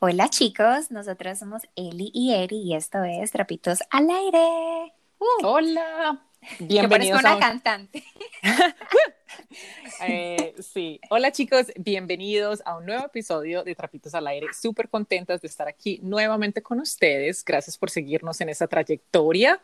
Hola chicos, nosotros somos Eli y Eri y esto es Trapitos al Aire. Uh. Hola, bienvenidos. a una cantante. Eh, sí, hola chicos, bienvenidos a un nuevo episodio de Trapitos al Aire. Súper contentas de estar aquí nuevamente con ustedes. Gracias por seguirnos en esta trayectoria.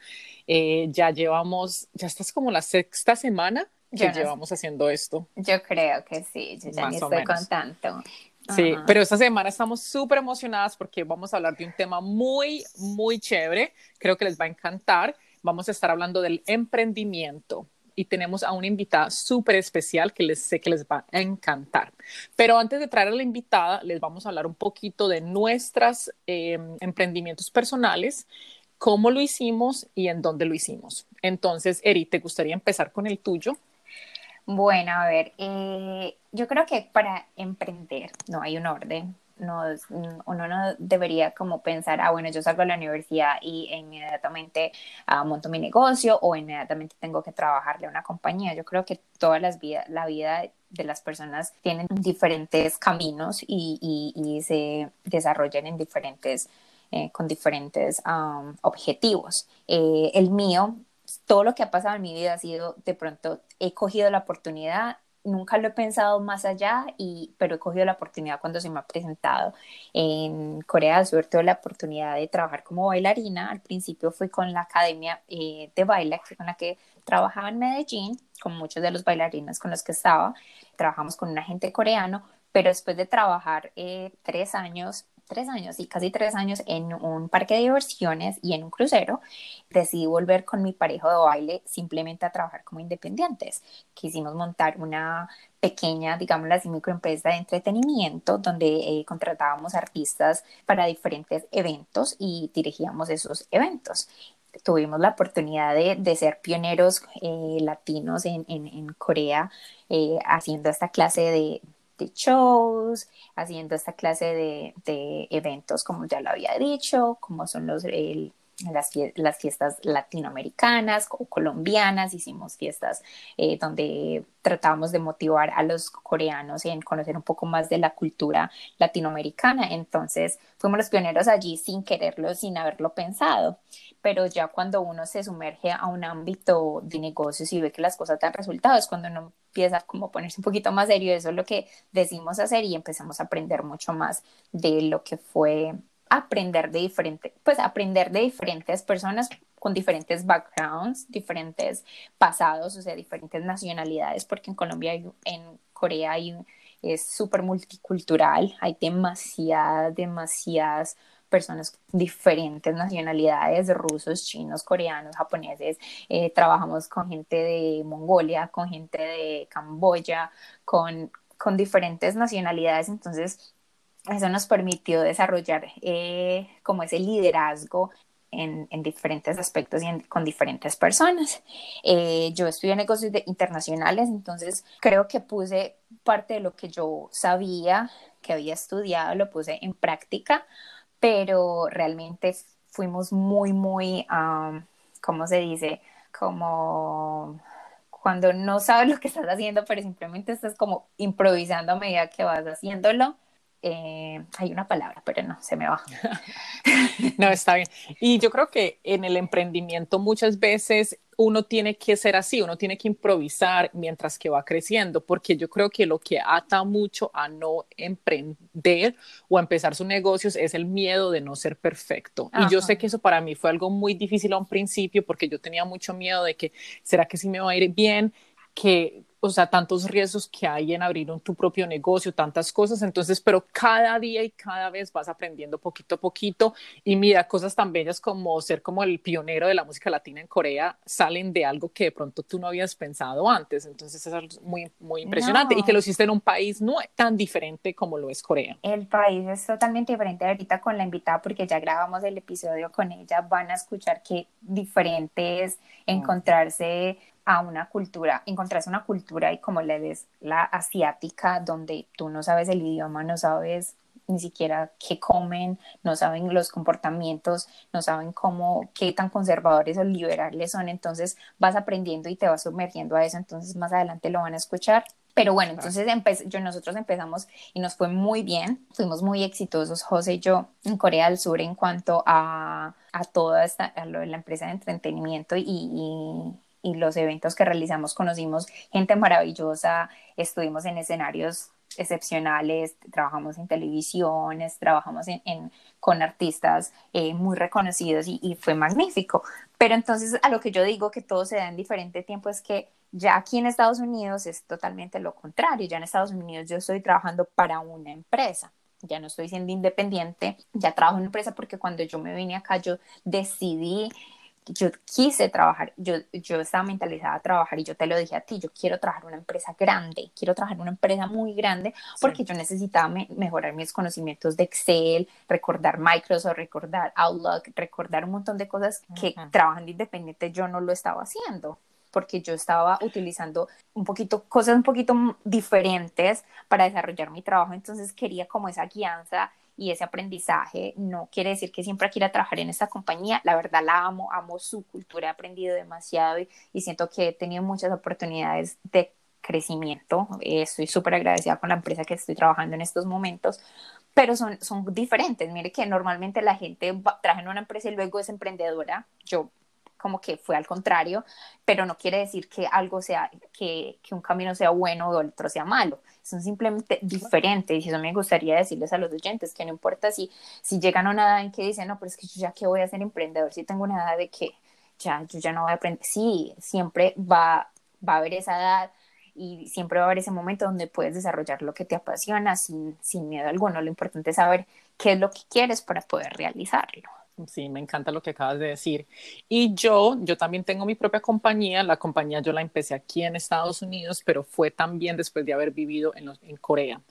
Eh, ya llevamos, ya estás como la sexta semana que llevamos haciendo esto. Yo creo que sí, yo ya ni estoy con tanto. Sí, pero esta semana estamos súper emocionadas porque vamos a hablar de un tema muy, muy chévere. Creo que les va a encantar. Vamos a estar hablando del emprendimiento y tenemos a una invitada súper especial que les sé que les va a encantar. Pero antes de traer a la invitada, les vamos a hablar un poquito de nuestros em, emprendimientos personales, cómo lo hicimos y en dónde lo hicimos. Entonces, Eri, ¿te gustaría empezar con el tuyo? Bueno, a ver, eh, yo creo que para emprender no hay un orden. No, uno no debería como pensar, ah, bueno, yo salgo de la universidad y inmediatamente ah, monto mi negocio o inmediatamente tengo que trabajarle a una compañía. Yo creo que todas las vidas, la vida de las personas tienen diferentes caminos y, y, se desarrollan en diferentes, eh, con diferentes objetivos. Eh, el mío todo lo que ha pasado en mi vida ha sido, de pronto, he cogido la oportunidad, nunca lo he pensado más allá, y, pero he cogido la oportunidad cuando se me ha presentado. En Corea del Sur tuve la oportunidad de trabajar como bailarina. Al principio fui con la academia eh, de baile, con la que trabajaba en Medellín, con muchos de los bailarines con los que estaba. Trabajamos con un agente coreano, pero después de trabajar eh, tres años tres años y casi tres años en un parque de diversiones y en un crucero, decidí volver con mi pareja de baile simplemente a trabajar como independientes. Quisimos montar una pequeña, digamos así, microempresa de entretenimiento donde eh, contratábamos artistas para diferentes eventos y dirigíamos esos eventos tuvimos la oportunidad de, ser pioneros eh, latinos en Corea eh, haciendo esta clase de, de shows, haciendo esta clase de, de, eventos, como ya lo había dicho, como son los, las, las, fiestas latinoamericanas o colombianas, hicimos fiestas eh, donde tratábamos de motivar a los coreanos en conocer un poco más de la cultura latinoamericana. Entonces fuimos los pioneros allí sin quererlo, sin haberlo pensado. Pero ya cuando uno se sumerge a un ámbito de negocios y ve que las cosas dan resultados, cuando uno empieza como a ponerse un poquito más serio, eso es lo que decimos hacer y empezamos a aprender mucho más de lo que fue aprender de diferentes, pues aprender de diferentes personas con diferentes backgrounds, diferentes pasados, o sea, diferentes nacionalidades, porque en Colombia en Corea hay, es súper multicultural, hay demasiadas, demasiadas personas diferentes nacionalidades, rusos, chinos, coreanos, japoneses, eh, trabajamos con gente de Mongolia, con gente de Camboya, con, con diferentes nacionalidades, entonces eso nos permitió desarrollar eh, como ese liderazgo en, en, diferentes aspectos y con diferentes personas. Eh, yo estudié negocios internacionales, entonces creo que puse parte de lo que yo sabía, que había estudiado, lo puse en práctica, pero realmente fuimos muy, muy, ¿cómo se dice? Como cuando no sabes lo que estás haciendo, pero simplemente estás como improvisando a medida que vas haciéndolo eh, hay una palabra, pero no, se me va. no, está bien. Y yo creo que en el emprendimiento muchas veces uno tiene que ser así, uno tiene que improvisar mientras que va creciendo, porque yo creo que lo que ata mucho a no emprender o a empezar sus negocios es el miedo de no ser perfecto. Y yo sé que eso para mí fue algo muy difícil a un principio, porque yo tenía mucho miedo de que, ¿será que sí me va a ir bien? que o sea, tantos riesgos que hay en abrir un, tu propio negocio, tantas cosas. Entonces, pero cada día y cada vez vas aprendiendo poquito a poquito. Y mira, cosas tan bellas como ser como el pionero de la música latina en Corea salen de algo que de pronto tú no habías pensado antes. Entonces, es muy, muy impresionante. Y que lo hiciste en un país no tan diferente como lo es Corea. El país es totalmente diferente ahorita con la invitada, porque ya grabamos el episodio con ella. Van a escuchar qué diferente es encontrarse a una cultura, encontrarse una cultura y como le des la asiática, donde tú no sabes el idioma, no sabes ni siquiera qué comen, no saben los comportamientos, no saben cómo, qué tan conservadores o liberales son, entonces vas aprendiendo y te vas sumergiendo a eso, entonces más adelante lo van a escuchar. Pero bueno, entonces yo, nosotros empezamos y nos fue muy bien, fuimos muy exitosos, José y yo, en Corea del Sur en cuanto a, a toda esta, a lo de la empresa de entretenimiento y, y los eventos que realizamos conocimos gente maravillosa, estuvimos en escenarios excepcionales, trabajamos en televisiones, trabajamos en, con artistas eh, muy reconocidos y, y, fue magnífico. Pero entonces a lo que yo digo que todo se da en diferente tiempo es que ya aquí en Estados Unidos es totalmente lo contrario, ya en Estados Unidos yo estoy trabajando para una empresa ya no estoy siendo independiente, ya trabajo en una empresa porque cuando yo me vine acá yo decidí yo quise trabajar, yo, yo estaba mentalizada a trabajar y yo te lo dije a ti, yo quiero trabajar en una empresa grande, quiero trabajar en una empresa muy grande porque yo necesitaba mejorar mis conocimientos de Excel, recordar Microsoft, recordar Outlook, recordar un montón de cosas que trabajando independiente yo no lo estaba haciendo porque yo estaba utilizando un poquito, cosas un poquito diferentes para desarrollar mi trabajo, entonces quería como esa guianza y ese aprendizaje no quiere decir que siempre quiera trabajar en esta compañía, la verdad la amo, amo su cultura, he aprendido demasiado y, siento que he tenido muchas oportunidades de crecimiento, estoy súper agradecida con la empresa que estoy trabajando en estos momentos, pero son, son diferentes, mire que normalmente la gente trabaja en una empresa y luego es emprendedora, yo como que fue al contrario, pero no quiere decir que algo sea, que, que un camino sea bueno o el otro sea malo, son simplemente diferentes y eso me gustaría decirles a los oyentes, que no importa si, si llegan a una edad en que dicen, no, pero es que yo ya que voy a ser emprendedor, si tengo una edad de que ya, yo ya no voy a aprender, sí, siempre va, va a haber esa edad y siempre va a haber ese momento donde puedes desarrollar lo que te apasiona sin, sin miedo alguno, lo importante es saber qué es lo que quieres para poder realizarlo. Sí, me encanta lo que acabas de decir. Y yo, yo también tengo mi propia compañía. La compañía yo la empecé aquí en Estados Unidos, pero fue también después de haber vivido en, en Corea.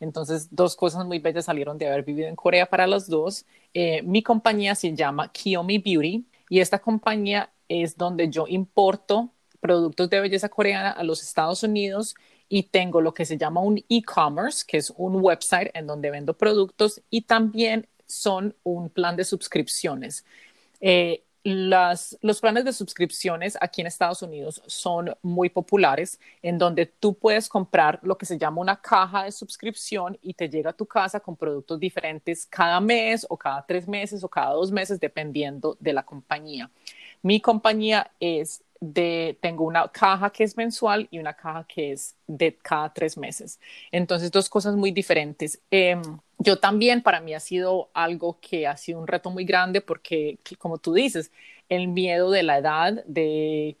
Entonces, dos cosas muy bellas salieron de haber vivido en Corea para los dos. Eh, mi compañía se llama Kiyomi Beauty y esta compañía es donde yo importo productos de belleza coreana a los Estados Unidos y tengo lo que se llama un e-commerce, que es un website en donde vendo productos y también son un plan de suscripciones. Eh, los planes de suscripciones aquí en Estados Unidos son muy populares, en donde tú puedes comprar lo que se llama una caja de suscripción y te llega a tu casa con productos diferentes cada mes o cada tres meses o cada dos meses, dependiendo de la compañía. Mi compañía es de, tengo una caja que es mensual y una caja que es de cada tres meses. Entonces, dos cosas muy diferentes. Em, yo también, para mí ha sido algo que ha sido un reto muy grande porque, como tú dices, el miedo de la edad, de,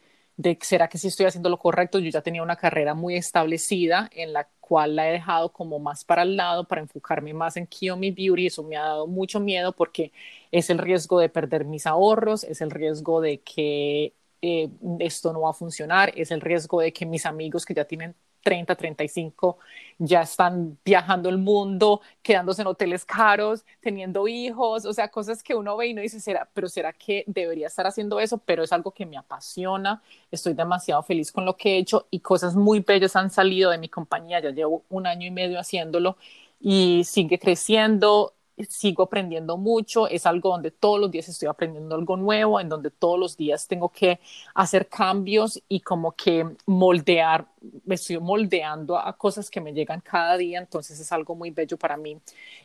será que si estoy haciendo lo correcto, yo ya tenía una carrera muy establecida en la cual la he dejado como más para el lado para enfocarme más en Kiyomi Beauty. Eso me ha dado mucho miedo porque es el riesgo de perder mis ahorros, es el riesgo de que eh, esto no va a funcionar, es el riesgo de que mis amigos que ya tienen 30, 35 ya están viajando el mundo, quedándose en hoteles caros, teniendo hijos, o sea, cosas que uno ve y no dice, ¿será, pero ¿será que debería estar haciendo eso? Pero es algo que me apasiona, estoy demasiado feliz con lo que he hecho y cosas muy bellas han salido de mi compañía, ya llevo un año y medio haciéndolo y sigue creciendo, sigo aprendiendo mucho, es algo donde todos los días estoy aprendiendo algo nuevo, en donde todos los días tengo que hacer cambios y como que moldear, me estoy moldeando a cosas que me llegan cada día, entonces es algo muy bello para mí.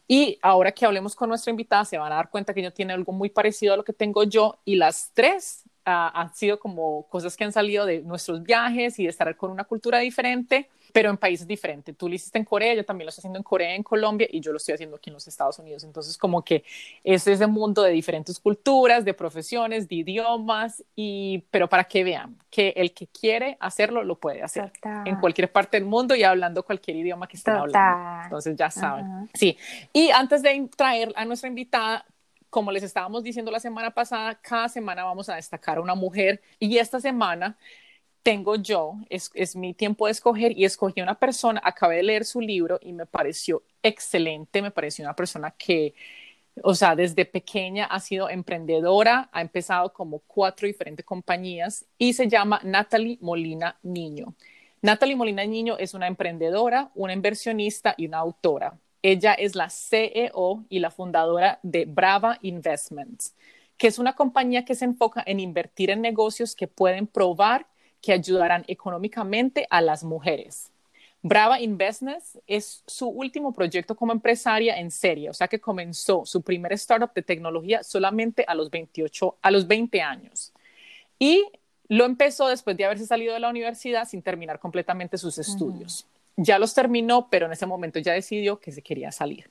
Y ahora que hablemos con nuestra invitada, se van a dar cuenta que ella tiene algo muy parecido a lo que tengo yo y las tres uh, han sido como cosas que han salido de nuestros viajes y de estar con una cultura diferente pero en países diferentes. Tú lo hiciste en Corea, yo también lo estoy haciendo en Corea, en Colombia, y yo lo estoy haciendo aquí en los Estados Unidos. Entonces, como que es ese mundo de diferentes culturas, de profesiones, de idiomas, y, pero para que vean que el que quiere hacerlo, lo puede hacer en cualquier parte del mundo y hablando cualquier idioma que estén hablando. Entonces, ya saben. Sí. Y antes de traer a nuestra invitada, como les estábamos diciendo la semana pasada, cada semana vamos a destacar a una mujer y esta semana tengo yo, es, es, mi tiempo de escoger y escogí una persona, acabé de leer su libro y me pareció excelente, me pareció una persona que, o sea, desde pequeña ha sido emprendedora, ha empezado como cuatro diferentes compañías y se llama Natalie Molina Niño. Natalie Molina Niño es una emprendedora, una inversionista y una autora. Ella es la CEO y la fundadora de Brava Investments, que es una compañía que se enfoca en invertir en negocios que pueden probar que ayudarán económicamente a las mujeres. Brava Investments es su último proyecto como empresaria en serie, o sea que comenzó su primer startup de tecnología solamente a los 28, a los 20 años. Y lo empezó después de haberse salido de la universidad sin terminar completamente sus estudios. Ya los terminó, pero en ese momento ya decidió que se quería salir.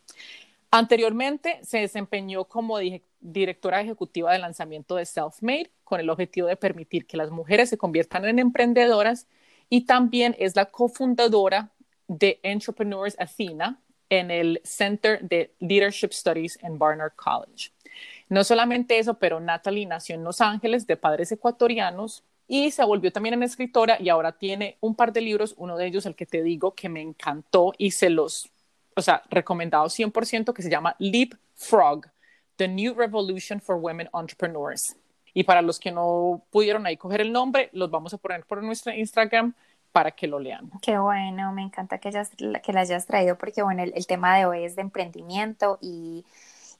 Anteriormente se desempeñó como directora ejecutiva de lanzamiento de Selfmade con el objetivo de permitir que las mujeres se conviertan en emprendedoras y también es la cofundadora de Entrepreneurs Athena en el Center de Leadership Studies en Barnard College. No solamente eso, pero Natalie nació en Los Ángeles de padres ecuatorianos y se volvió también en escritora y ahora tiene un par de libros, uno de ellos el que te digo que me encantó y se los, o sea, recomendado 100% que se llama Leap Frog, The New Revolution for Women Entrepreneurs. Y para los que no pudieron ahí coger el nombre, los vamos a poner por nuestro Instagram para que lo lean. Qué bueno, me encanta que, hayas, que la hayas traído porque bueno, el, tema de hoy es de emprendimiento y,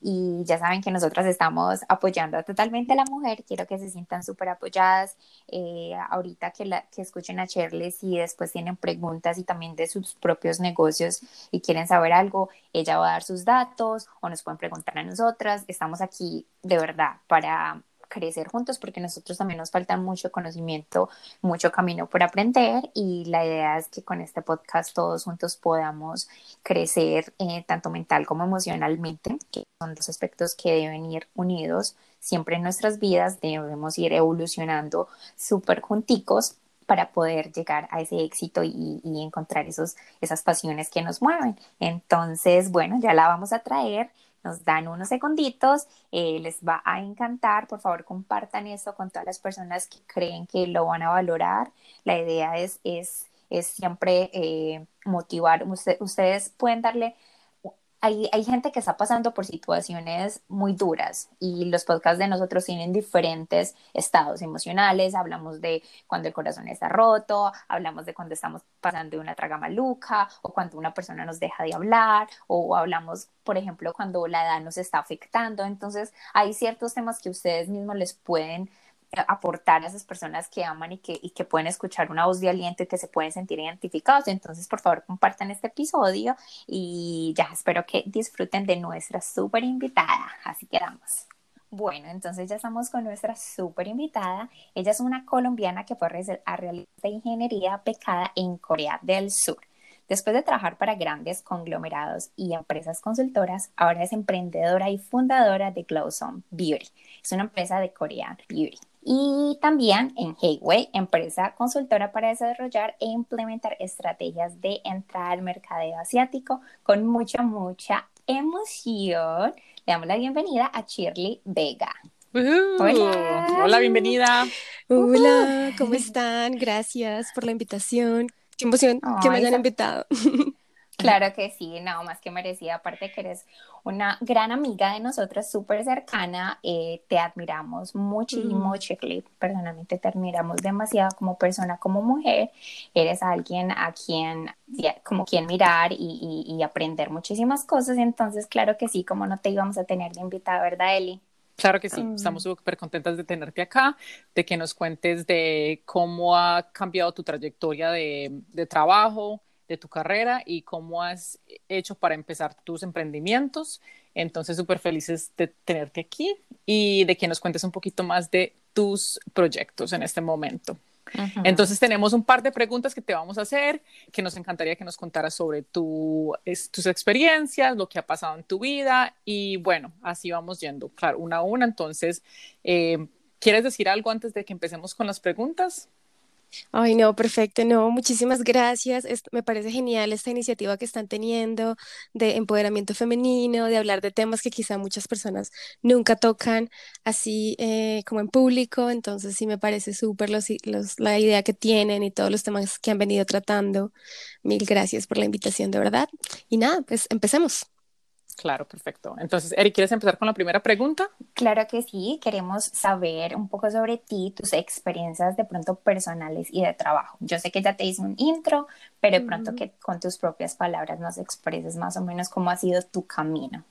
y, ya saben que nosotras estamos apoyando totalmente a la mujer, quiero que se sientan súper apoyadas, eh, ahorita que, la, que escuchen a Shirley si después tienen preguntas y también de sus propios negocios y quieren saber algo, ella va a dar sus datos o nos pueden preguntar a nosotras, estamos aquí de verdad para crecer juntos porque nosotros también nos falta mucho conocimiento, mucho camino por aprender y la idea es que con este podcast todos juntos podamos crecer eh, tanto mental como emocionalmente, que son dos aspectos que deben ir unidos siempre en nuestras vidas, debemos ir evolucionando súper junticos para poder llegar a ese éxito y, y, encontrar esos, esas pasiones que nos mueven. Entonces, bueno, ya la vamos a traer nos dan unos segunditos, eh, les va a encantar, por favor compartan eso con todas las personas que creen que lo van a valorar. La idea es, es, es siempre eh, motivar, ustedes pueden darle hay, gente que está pasando por situaciones muy duras y los podcasts de nosotros tienen diferentes estados emocionales. Hablamos de cuando el corazón está roto, hablamos de cuando estamos pasando de una traga maluca o cuando una persona nos deja de hablar o hablamos, por ejemplo, cuando la edad nos está afectando. Entonces, hay ciertos temas que ustedes mismos les pueden aportar a esas personas que aman y que, y que pueden escuchar una voz de aliento y que se pueden sentir identificados. Entonces, por favor, compartan este episodio y ya espero que disfruten de nuestra súper invitada. Así quedamos. Bueno, entonces ya estamos con nuestra súper invitada. Ella es una colombiana que fue a realizar ingeniería becada en Corea del Sur. Después de trabajar para grandes conglomerados y empresas consultoras, ahora es emprendedora y fundadora de Glowzone Beauty. Es una empresa de Corea Beauty y también en Hayway, empresa consultora para desarrollar e implementar estrategias de entrada al mercadeo asiático con mucha, mucha emoción. Le damos la bienvenida a Shirley Vega. Hola. Hola, bienvenida. Hola, ¿cómo están? Gracias por la invitación. Qué emoción que me hayan invitado. Claro que sí, nada más que merecida, aparte que eres una gran amiga de nosotras, súper cercana, eh, te admiramos muchísimo, mm. personalmente te admiramos demasiado como persona, como mujer, eres alguien a quien, como quien mirar y, y, aprender muchísimas cosas, entonces claro que sí, como no te íbamos a tener de invitada, ¿verdad, Eli? Claro que sí, estamos súper contentas de tenerte acá, de que nos cuentes de cómo ha cambiado tu trayectoria de, de trabajo, de tu carrera y cómo has hecho para empezar tus emprendimientos. Entonces, súper felices de tenerte aquí y de que nos cuentes un poquito más de tus proyectos en este momento. Entonces tenemos un par de preguntas que te vamos a hacer, que nos encantaría que nos contaras sobre tu, tus experiencias, lo que ha pasado en tu vida y bueno, así vamos yendo, claro, una a una. Entonces, eh, ¿quieres decir algo antes de que empecemos con las preguntas? Ay, no, perfecto, no, muchísimas gracias. me parece genial esta iniciativa que están teniendo de empoderamiento femenino, de hablar de temas que quizá muchas personas nunca tocan así eh, como en público. Entonces sí me parece súper la idea que tienen y todos los temas que han venido tratando. Mil gracias por la invitación, de verdad. Y nada, pues empecemos. Claro, perfecto. Entonces, Eri, ¿quieres empezar con la primera pregunta? Claro que sí, queremos saber un poco sobre ti, tus experiencias de pronto personales y de trabajo. Yo sé que ya te hice un intro, pero de pronto que con tus propias palabras nos expreses más o menos cómo ha sido tu camino.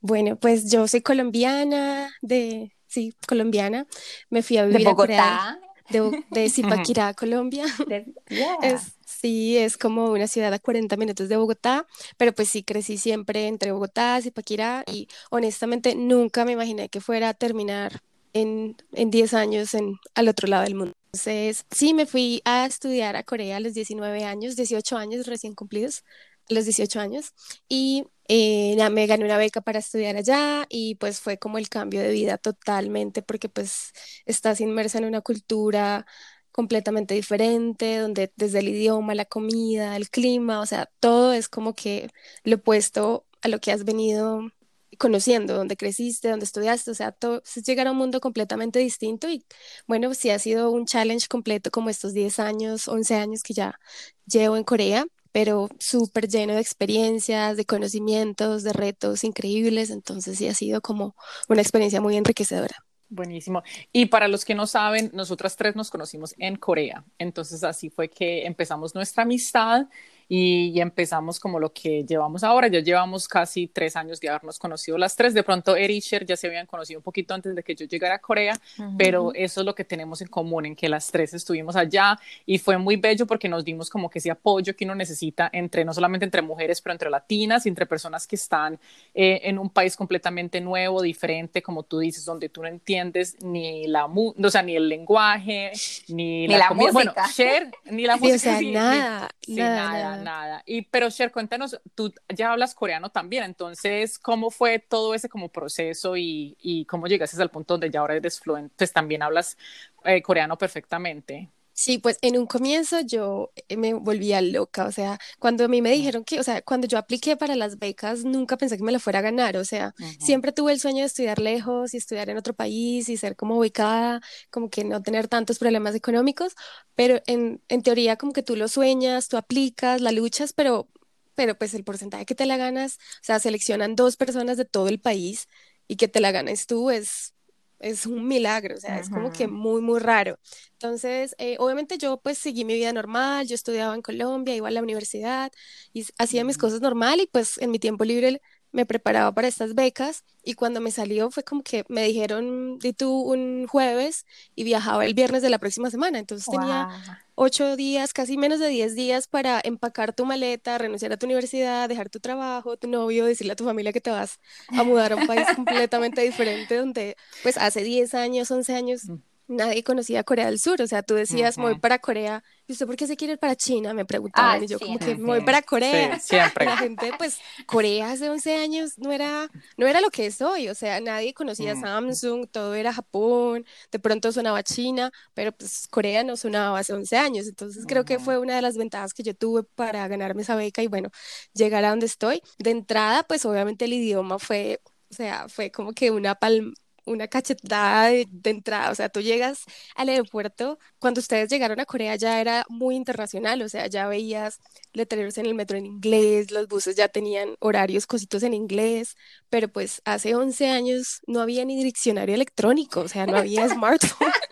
Bueno, pues yo soy colombiana, de, sí, colombiana. Me fui a vivir de Bogotá. de, de Zipaquirá, Colombia. es, sí, es como una ciudad a 40 minutos de Bogotá, pero pues sí crecí siempre entre Bogotá, Zipaquirá y honestamente nunca me imaginé que fuera a terminar en, en 10 años en, al otro lado del mundo. Entonces, sí, me fui a estudiar a Corea a los 19 años, 18 años recién cumplidos, a los 18 años, y eh, me gané una beca para estudiar allá y pues fue como el cambio de vida totalmente porque pues estás inmersa en una cultura completamente diferente, donde desde el idioma, la comida, el clima, o sea, todo es como que lo opuesto a lo que has venido conociendo, donde creciste, donde estudiaste, o sea, todo, es llegar a un mundo completamente distinto y bueno, sí ha sido un challenge completo como estos 10 años, 11 años que ya llevo en Corea, pero súper lleno de experiencias, de conocimientos, de retos increíbles, entonces sí ha sido como una experiencia muy enriquecedora. Buenísimo. Y para los que no saben, nosotras tres nos conocimos en Corea, entonces así fue que empezamos nuestra amistad y, empezamos como lo que llevamos ahora. Ya llevamos casi tres años de habernos conocido las tres. De pronto, Erisher ya se habían conocido un poquito antes de que yo llegara a Corea, pero eso es lo que tenemos en común, en que las tres estuvimos allá y fue muy bello porque nos dimos como que ese apoyo que uno necesita entre, no solamente entre mujeres, pero entre latinas y entre personas que están eh, en un país completamente nuevo, diferente, como tú dices, donde tú no entiendes ni la, o sea, ni el lenguaje, ni, la, música. Bueno, ni la música. nada, nada nada. Y, pero Cher, cuéntanos, tú ya hablas coreano también, entonces, ¿cómo fue todo ese como proceso y, y cómo llegaste al punto donde ya ahora eres fluente, pues también hablas eh, coreano perfectamente? Sí, pues en un comienzo yo eh, me volvía loca, o sea, cuando a mí me dijeron que, o sea, cuando yo apliqué para las becas, nunca pensé que me la fuera a ganar, o sea, siempre tuve el sueño de estudiar lejos y estudiar en otro país y ser como ubicada, como que no tener tantos problemas económicos, pero en, en teoría como que tú lo sueñas, tú aplicas, la luchas, pero, pero pues el porcentaje que te la ganas, o sea, seleccionan dos personas de todo el país y que te la ganes tú es es un milagro, o sea, es como que muy, muy raro. Entonces, eh, obviamente yo pues seguí mi vida normal, yo estudiaba en Colombia, iba a la universidad y hacía mis cosas normal y pues en mi tiempo libre me preparaba para estas becas y cuando me salió fue como que me dijeron, di tú un jueves y viajaba el viernes de la próxima semana. Entonces tenía ocho días, casi menos de diez días para empacar tu maleta, renunciar a tu universidad, dejar tu trabajo, tu novio, decirle a tu familia que te vas a mudar a un país completamente diferente donde pues hace diez años, once años mm nadie conocía Corea del Sur, o sea, tú decías, voy para Corea, ¿y usted por qué se quiere ir para China? Me preguntaban, ah, y yo como que voy para Corea. siempre. La gente, pues, Corea hace 11 años no era, no era lo que es hoy, o sea, nadie conocía mm. Samsung, todo era Japón, de pronto sonaba China, pero pues Corea no sonaba hace 11 años, entonces creo que fue una de las ventajas que yo tuve para ganarme esa beca y bueno, llegar a donde estoy. De entrada, pues obviamente el idioma fue, o sea, fue como que una palma una cachetada de, entrada. O sea, tú llegas al aeropuerto, cuando ustedes llegaron a Corea ya era muy internacional, o sea, ya veías letreros en el metro en inglés, los buses ya tenían horarios, cositos en inglés, pero pues hace 11 años no había ni diccionario electrónico, o sea, no había smartphone.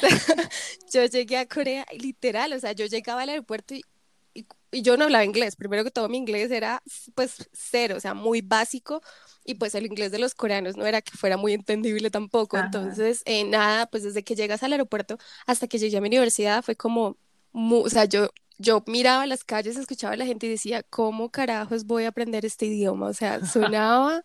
yo llegué a Corea literal, o sea, yo llegaba al aeropuerto y y yo no hablaba inglés, primero que todo mi inglés era pues cero, o sea, muy básico, y pues el inglés de los coreanos no era que fuera muy entendible tampoco, entonces eh, nada, pues desde que llegas al aeropuerto hasta que llegué a mi universidad fue como, o sea, yo, yo miraba las calles, escuchaba a la gente y decía, ¿cómo carajos voy a aprender este idioma? O sea, sonaba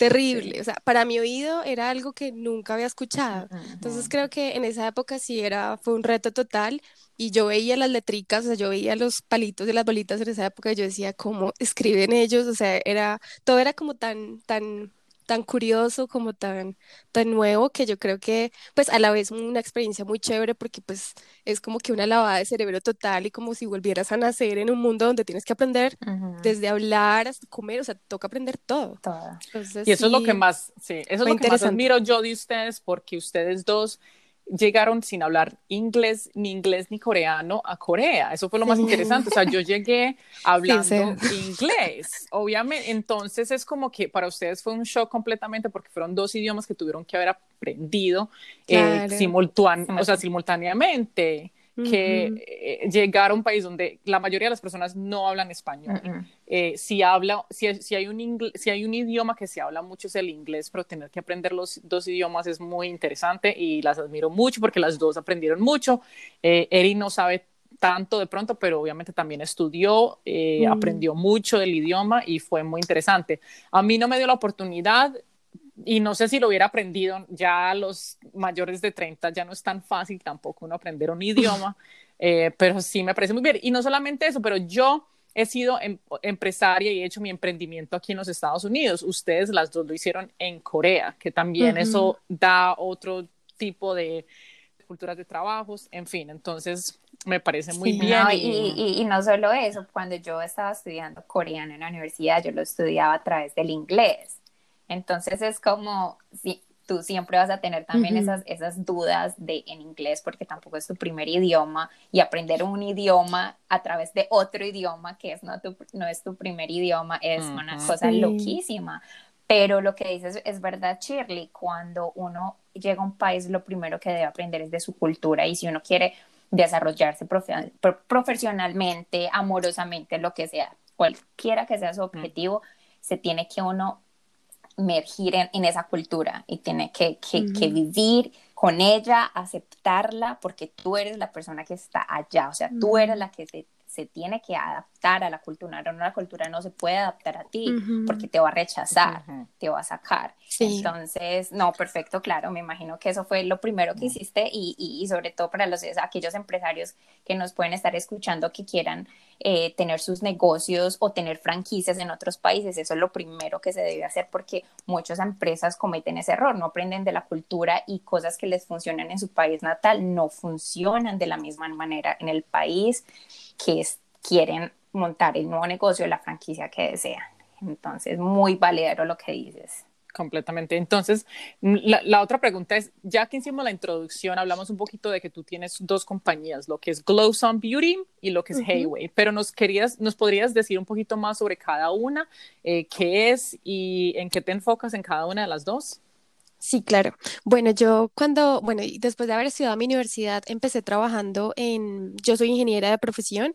terrible, o sea, para mi oído era algo que nunca había escuchado, entonces creo que en esa época sí era, fue un reto total, y yo veía las letricas, o sea, yo veía los palitos y las bolitas en esa época y yo decía, ¿cómo escriben ellos? O sea, era, todo era como tan, tan, tan curioso, como tan, tan nuevo, que yo creo que, pues, a la vez una experiencia muy chévere porque, pues, es como que una lavada de cerebro total y como si volvieras a nacer en un mundo donde tienes que aprender desde hablar hasta comer, o sea, toca aprender todo. y eso es lo que más, sí, eso es lo que más admiro yo de ustedes porque ustedes dos llegaron sin hablar inglés, ni inglés ni coreano a Corea. Eso fue lo más interesante. O sea, yo llegué hablando inglés, obviamente. Entonces es como que para ustedes fue un shock completamente porque fueron dos idiomas que tuvieron que haber aprendido eh, o sea, simultáneamente que eh, llegar a un país donde la mayoría de las personas no hablan español. Eh, si, habla, si, si, hay un si hay un idioma que se habla mucho es el inglés, pero tener que aprender los dos idiomas es muy interesante y las admiro mucho porque las dos aprendieron mucho. Eh, Eri no sabe tanto de pronto, pero obviamente también estudió, eh, aprendió mucho del idioma y fue muy interesante. A mí no me dio la oportunidad y no sé si lo hubiera aprendido, ya a los mayores de 30 ya no es tan fácil tampoco uno aprender un idioma, eh, pero sí me parece muy bien. Y no solamente eso, pero yo he sido em, empresaria y he hecho mi emprendimiento aquí en los Estados Unidos. Ustedes las dos lo hicieron en Corea, que también eso da otro tipo de culturas de trabajos, en fin, entonces me parece muy bien. y, y, y, no solo eso, cuando yo estaba estudiando coreano en la universidad, yo lo estudiaba a través del inglés. Entonces es como, si tú siempre vas a tener también esas, esas dudas de en inglés porque tampoco es tu primer idioma y aprender un idioma a través de otro idioma que es no, tu, no es tu primer idioma es una cosa loquísima. Pero lo que dices es verdad, Shirley, cuando uno llega a un país lo primero que debe aprender es de su cultura y si uno quiere desarrollarse profesionalmente, amorosamente, lo que sea, cualquiera que sea su objetivo, se tiene que uno emergir en, esa cultura y tiene que, que, vivir con ella, aceptarla, porque tú eres la persona que está allá, o sea, tú eres la que se, se tiene que adaptar a la cultura, no la cultura no se puede adaptar a ti porque te va a rechazar, te va a sacar. Entonces, no, perfecto, claro, me imagino que eso fue lo primero que hiciste y, y, sobre todo para los, aquellos empresarios que nos pueden estar escuchando que quieran eh, tener sus negocios o tener franquicias en otros países, eso es lo primero que se debe hacer porque muchas empresas cometen ese error, no aprenden de la cultura y cosas que les funcionan en su país natal no funcionan de la misma manera en el país que quieren montar el nuevo negocio, la franquicia que desean. Entonces, muy valedero lo que dices. Completamente. Entonces, la, otra pregunta es, ya que hicimos la introducción, hablamos un poquito de que tú tienes dos compañías, lo que es Glow Sun Beauty y lo que es Hayway, pero nos querías, nos podrías decir un poquito más sobre cada una, eh, qué es y en qué te enfocas en cada una de las dos. Sí, claro. Bueno, yo cuando, bueno, después de haber estudiado a mi universidad, empecé trabajando en, yo soy ingeniera de profesión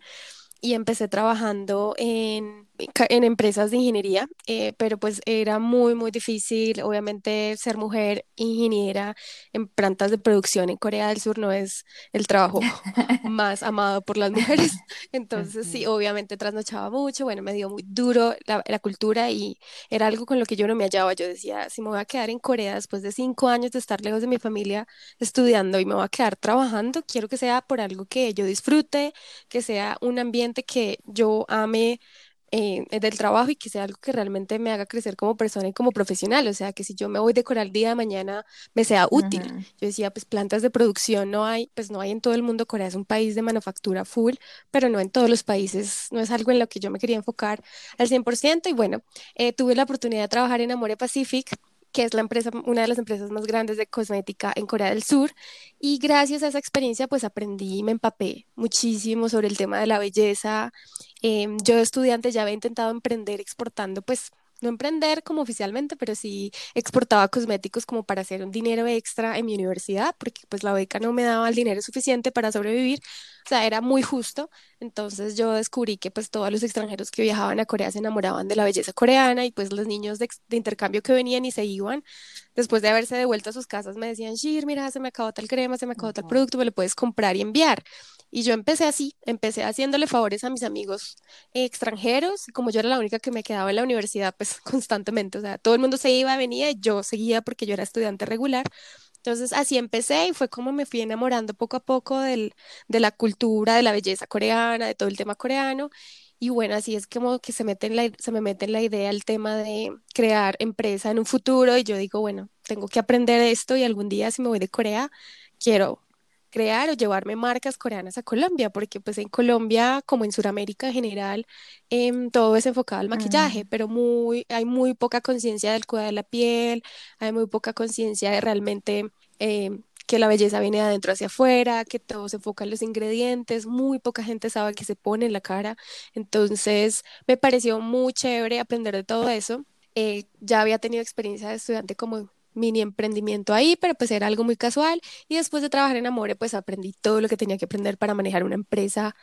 y empecé trabajando en en empresas de ingeniería, eh, pero pues era muy, muy difícil. Obviamente ser mujer ingeniera en plantas de producción en Corea del Sur no es el trabajo más amado por las mujeres. Entonces sí, obviamente trasnochaba mucho, bueno, me dio muy duro la, la, cultura y era algo con lo que yo no me hallaba. Yo decía, si me voy a quedar en Corea después de cinco años de estar lejos de mi familia estudiando y me voy a quedar trabajando, quiero que sea por algo que yo disfrute, que sea un ambiente que yo ame eh, del trabajo y que sea algo que realmente me haga crecer como persona y como profesional. O sea, que si yo me voy de Corea el día de mañana, me sea útil. Yo decía, pues plantas de producción no hay, pues no hay en todo el mundo. Corea es un país de manufactura full, pero no en todos los países. No es algo en lo que yo me quería enfocar al 100%. Y bueno, eh, tuve la oportunidad de trabajar en Amore Pacific que es la empresa, una de las empresas más grandes de cosmética en Corea del Sur. Y gracias a esa experiencia, pues aprendí y me empapé muchísimo sobre el tema de la belleza. Em, yo estudiante ya había intentado emprender exportando, pues no emprender como oficialmente, pero sí exportaba cosméticos como para hacer un dinero extra en mi universidad, porque pues la beca no me daba el dinero suficiente para sobrevivir, o sea, era muy justo. Entonces yo descubrí que pues todos los extranjeros que viajaban a Corea se enamoraban de la belleza coreana y pues los niños de, intercambio que venían y se iban, después de haberse devuelto a sus casas me decían, Shir, mira, se me acabó tal crema, se me acabó tal producto, me lo puedes comprar y enviar. Y yo empecé así, empecé haciéndole favores a mis amigos extranjeros, como yo era la única que me quedaba en la universidad, pues constantemente, o sea, todo el mundo se iba, venía, y yo seguía porque yo era estudiante regular. Entonces así empecé y fue como me fui enamorando poco a poco del, de la cultura, de la belleza coreana, de todo el tema coreano. Y bueno, así es como que se, mete en la, se me mete en la idea el tema de crear empresa en un futuro y yo digo, bueno, tengo que aprender esto y algún día si me voy de Corea, quiero crear o llevarme marcas coreanas a Colombia, porque pues en Colombia, como en Sudamérica en general, em, todo es enfocado al maquillaje, pero muy, hay muy poca conciencia del cuidado de la piel, hay muy poca conciencia de realmente em, que la belleza viene de adentro hacia afuera, que todo se enfoca en los ingredientes, muy poca gente sabe qué se pone en la cara. Entonces, me pareció muy chévere aprender de todo eso. Eh, ya había tenido experiencia de estudiante como mini emprendimiento ahí, pero pues era algo muy casual. Y después de trabajar en Amore, pues aprendí todo lo que tenía que aprender para manejar una empresa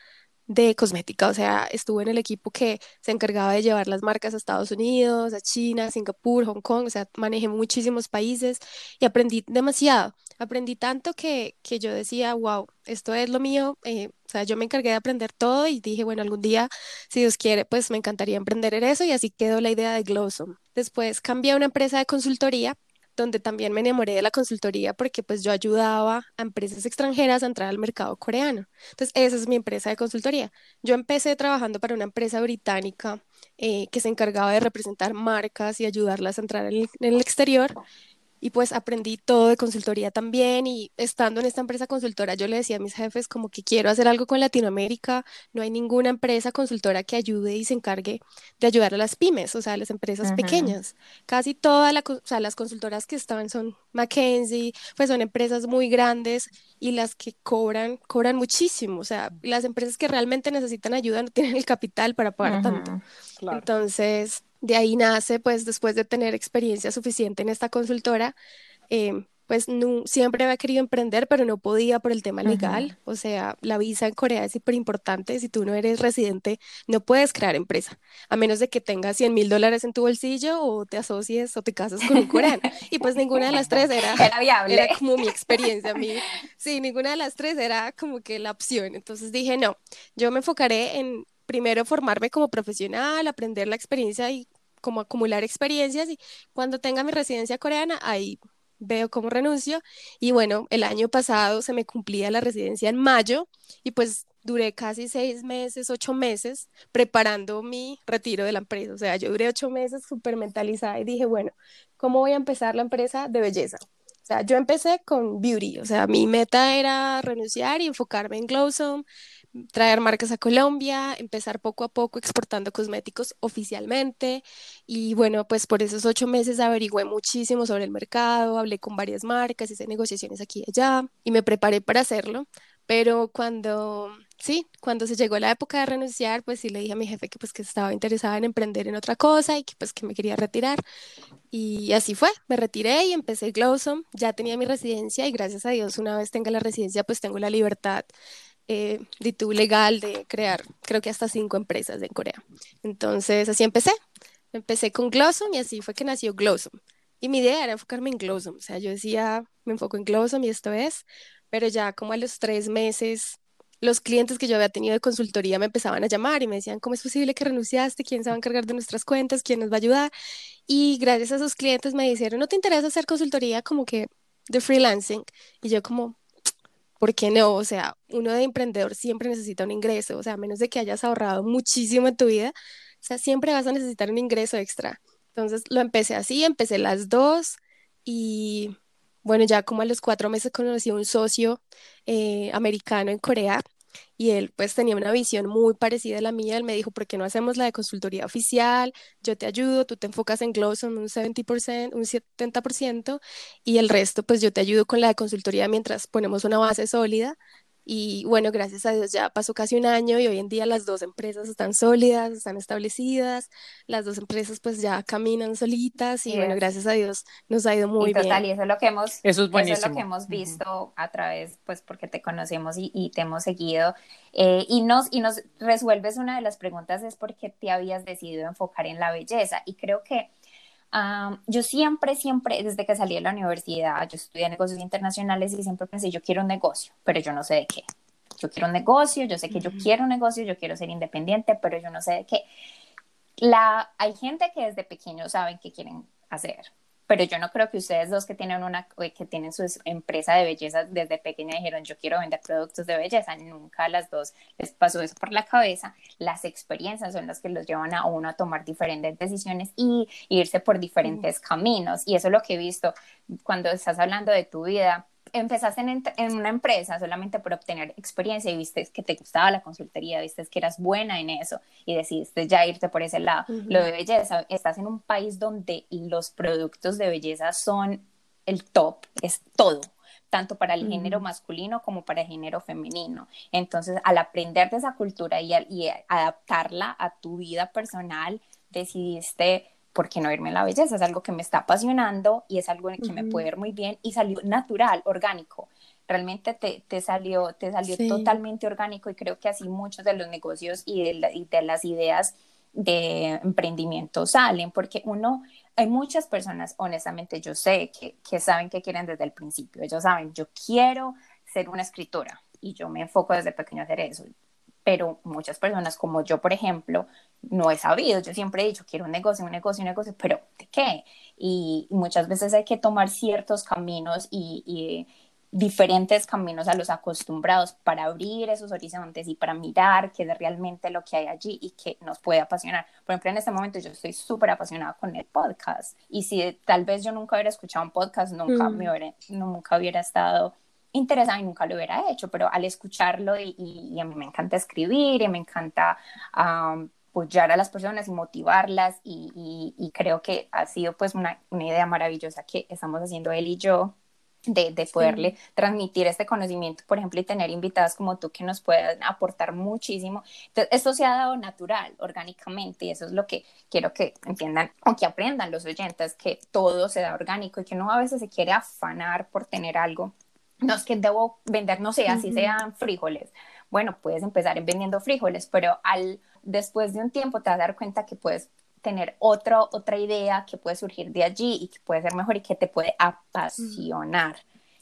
de cosmética, o sea, estuve en el equipo que se encargaba de llevar las marcas a Estados Unidos, a China, Singapur, Hong Kong, o sea, manejé muchísimos países y aprendí demasiado. Aprendí tanto que, que yo decía, wow, esto es lo mío, eh, o sea, yo me encargué de aprender todo y dije, bueno, algún día, si Dios quiere, pues me encantaría emprender en eso y así quedó la idea de Glossom. Después cambié a una empresa de consultoría donde también me enamoré de la consultoría porque pues yo ayudaba a empresas extranjeras a entrar al mercado coreano. Entonces, esa es mi empresa de consultoría. Yo empecé trabajando para una empresa británica eh, que se encargaba de representar marcas y ayudarlas a entrar en el exterior y pues aprendí todo de consultoría también y estando en esta empresa consultora yo le decía a mis jefes como que quiero hacer algo con Latinoamérica, no hay ninguna empresa consultora que ayude y se encargue de ayudar a las pymes, o sea, a las empresas pequeñas. Casi todas las consultoras que estaban son McKinsey, pues son empresas muy grandes y las que cobran, cobran muchísimo, o sea, las empresas que realmente necesitan ayuda no tienen el capital para pagar tanto. Entonces, de ahí nace, pues después de tener experiencia suficiente en esta consultora, em, pues no, siempre había querido emprender, pero no podía por el tema legal. O sea, la visa en Corea es súper importante. Si tú no eres residente, no puedes crear empresa, a menos de que tengas 100 mil dólares en tu bolsillo o te asocies o te cases con un coreano. Y pues ninguna de las tres era, era viable. Era como mi experiencia. A mí, sí, ninguna de las tres era como que la opción. Entonces dije, no, yo me enfocaré en primero formarme como profesional, aprender la experiencia y como acumular experiencias y cuando tenga mi residencia coreana, ahí veo cómo renuncio. Y bueno, el año pasado se me cumplía la residencia en mayo y pues duré casi seis meses, ocho meses preparando mi retiro de la empresa. O sea, yo duré ocho meses súper mentalizada y dije, bueno, ¿cómo voy a empezar la empresa de belleza? O sea, yo empecé con beauty, o sea, mi meta era renunciar y enfocarme en Glowzone, traer marcas a Colombia, empezar poco a poco exportando cosméticos oficialmente. Y bueno, pues por esos ocho meses averigüé muchísimo sobre el mercado, hablé con varias marcas, hice negociaciones aquí y allá y me preparé para hacerlo. Pero cuando, sí, cuando se llegó la época de renunciar, pues sí le dije a mi jefe que pues que estaba interesada en emprender en otra cosa y que pues que me quería retirar. Y así fue, me retiré y empecé Glowsome. Ya tenía mi residencia y gracias a Dios una vez tenga la residencia pues tengo la libertad eh, legal de crear, creo que hasta cinco empresas en Corea. Entonces, así empecé. Empecé con Glossom y así fue que nació Glossom. Y mi idea era enfocarme en Glossom. O sea, yo decía, me enfoco en Glossom y esto es, pero ya como a los tres meses, los clientes que yo había tenido de consultoría me empezaban a llamar y me decían, ¿cómo es posible que renunciaste? ¿Quién se va a encargar de nuestras cuentas? ¿Quién nos va a ayudar? Y gracias a esos clientes me dijeron, ¿no te interesa hacer consultoría como que de freelancing? Y yo como, ¿por qué no? O sea, uno de emprendedor siempre necesita un ingreso, o sea, a menos de que hayas ahorrado muchísimo en tu vida, o sea, siempre vas a necesitar un ingreso extra. Entonces lo empecé así, empecé las dos y bueno, ya como a los cuatro meses conocí a un socio eh, americano en Corea y él pues tenía una visión muy parecida a la mía. Él me dijo, ¿por qué no hacemos la de consultoría oficial? Yo te ayudo, tú te enfocas en Glosson un 70%, un 70% y el resto pues yo te ayudo con la de consultoría mientras ponemos una base sólida y bueno, gracias a Dios ya pasó casi un año y hoy en día las dos empresas están sólidas, están establecidas, las dos empresas pues ya caminan solitas y bueno, gracias a Dios nos ha ido muy y total, bien. Y eso es lo que hemos, eso es, lo que hemos visto a través, pues porque te conocemos y, te hemos seguido. Eh, y, nos, y nos resuelves una de las preguntas es por qué te habías decidido enfocar en la belleza y creo que yo siempre, siempre, desde que salí de la universidad, yo estudié negocios internacionales y siempre pensé, yo quiero un negocio, pero yo no sé de qué. Yo quiero un negocio, yo sé que yo quiero un negocio, yo quiero ser independiente, pero yo no sé de qué. La, hay gente que desde pequeño saben qué quieren hacer, pero yo no creo que ustedes dos que tienen una que tienen su empresa de belleza desde pequeña dijeron yo quiero vender productos de belleza nunca a las dos les pasó eso por la cabeza. Las experiencias son las que los llevan a uno a tomar diferentes decisiones y irse por diferentes caminos. Y eso es lo que he visto. Cuando estás hablando de tu vida empezaste en, en, una empresa solamente por obtener experiencia y viste que te gustaba la consultoría, viste que eras buena en eso y decidiste ya irte por ese lado. Lo de belleza, estás en un país donde los productos de belleza son el top, es todo tanto para el género masculino como para el género femenino. Entonces, al aprender de esa cultura y, y adaptarla a tu vida personal, decidiste ¿por qué no irme en la belleza? Es algo que me está apasionando y es algo que me puede ir muy bien y salió natural, orgánico. Realmente te, te salió, te salió totalmente orgánico y creo que así muchos de los negocios y de, y de las ideas de emprendimiento salen, porque uno, hay muchas personas, honestamente, yo sé que, que saben que quieren desde el principio, ellos saben, yo quiero ser una escritora y yo me enfoco desde pequeño a hacer eso, pero muchas personas como yo, por ejemplo, no he sabido, yo siempre he dicho, quiero un negocio, un negocio, un negocio, pero ¿de qué? Y muchas veces hay que tomar ciertos caminos y, diferentes caminos a los acostumbrados para abrir esos horizontes y para mirar qué es realmente lo que hay allí y que nos puede apasionar. Por ejemplo, en este momento yo estoy súper apasionada con el podcast y si tal vez yo nunca hubiera escuchado un podcast, nunca, me hubiera, nunca hubiera estado interesada y nunca lo hubiera hecho, pero al escucharlo y, a mí me encanta escribir y me encanta apoyar a las personas y motivarlas y, y, creo que ha sido pues una, una, idea maravillosa que estamos haciendo él y yo de, de poderle transmitir este conocimiento, por ejemplo, y tener invitadas como tú que nos puedan aportar muchísimo. Entonces, esto se ha dado natural, orgánicamente, y eso es lo que quiero que entiendan o que aprendan los oyentes, que todo se da orgánico y que uno a veces se quiere afanar por tener algo. No es que debo vender, no sé, así sean frijoles. Bueno, puedes empezar vendiendo frijoles, pero al después de un tiempo te vas a dar cuenta que puedes tener otro, otra idea que puede surgir de allí y que puede ser mejor y que te puede apasionar.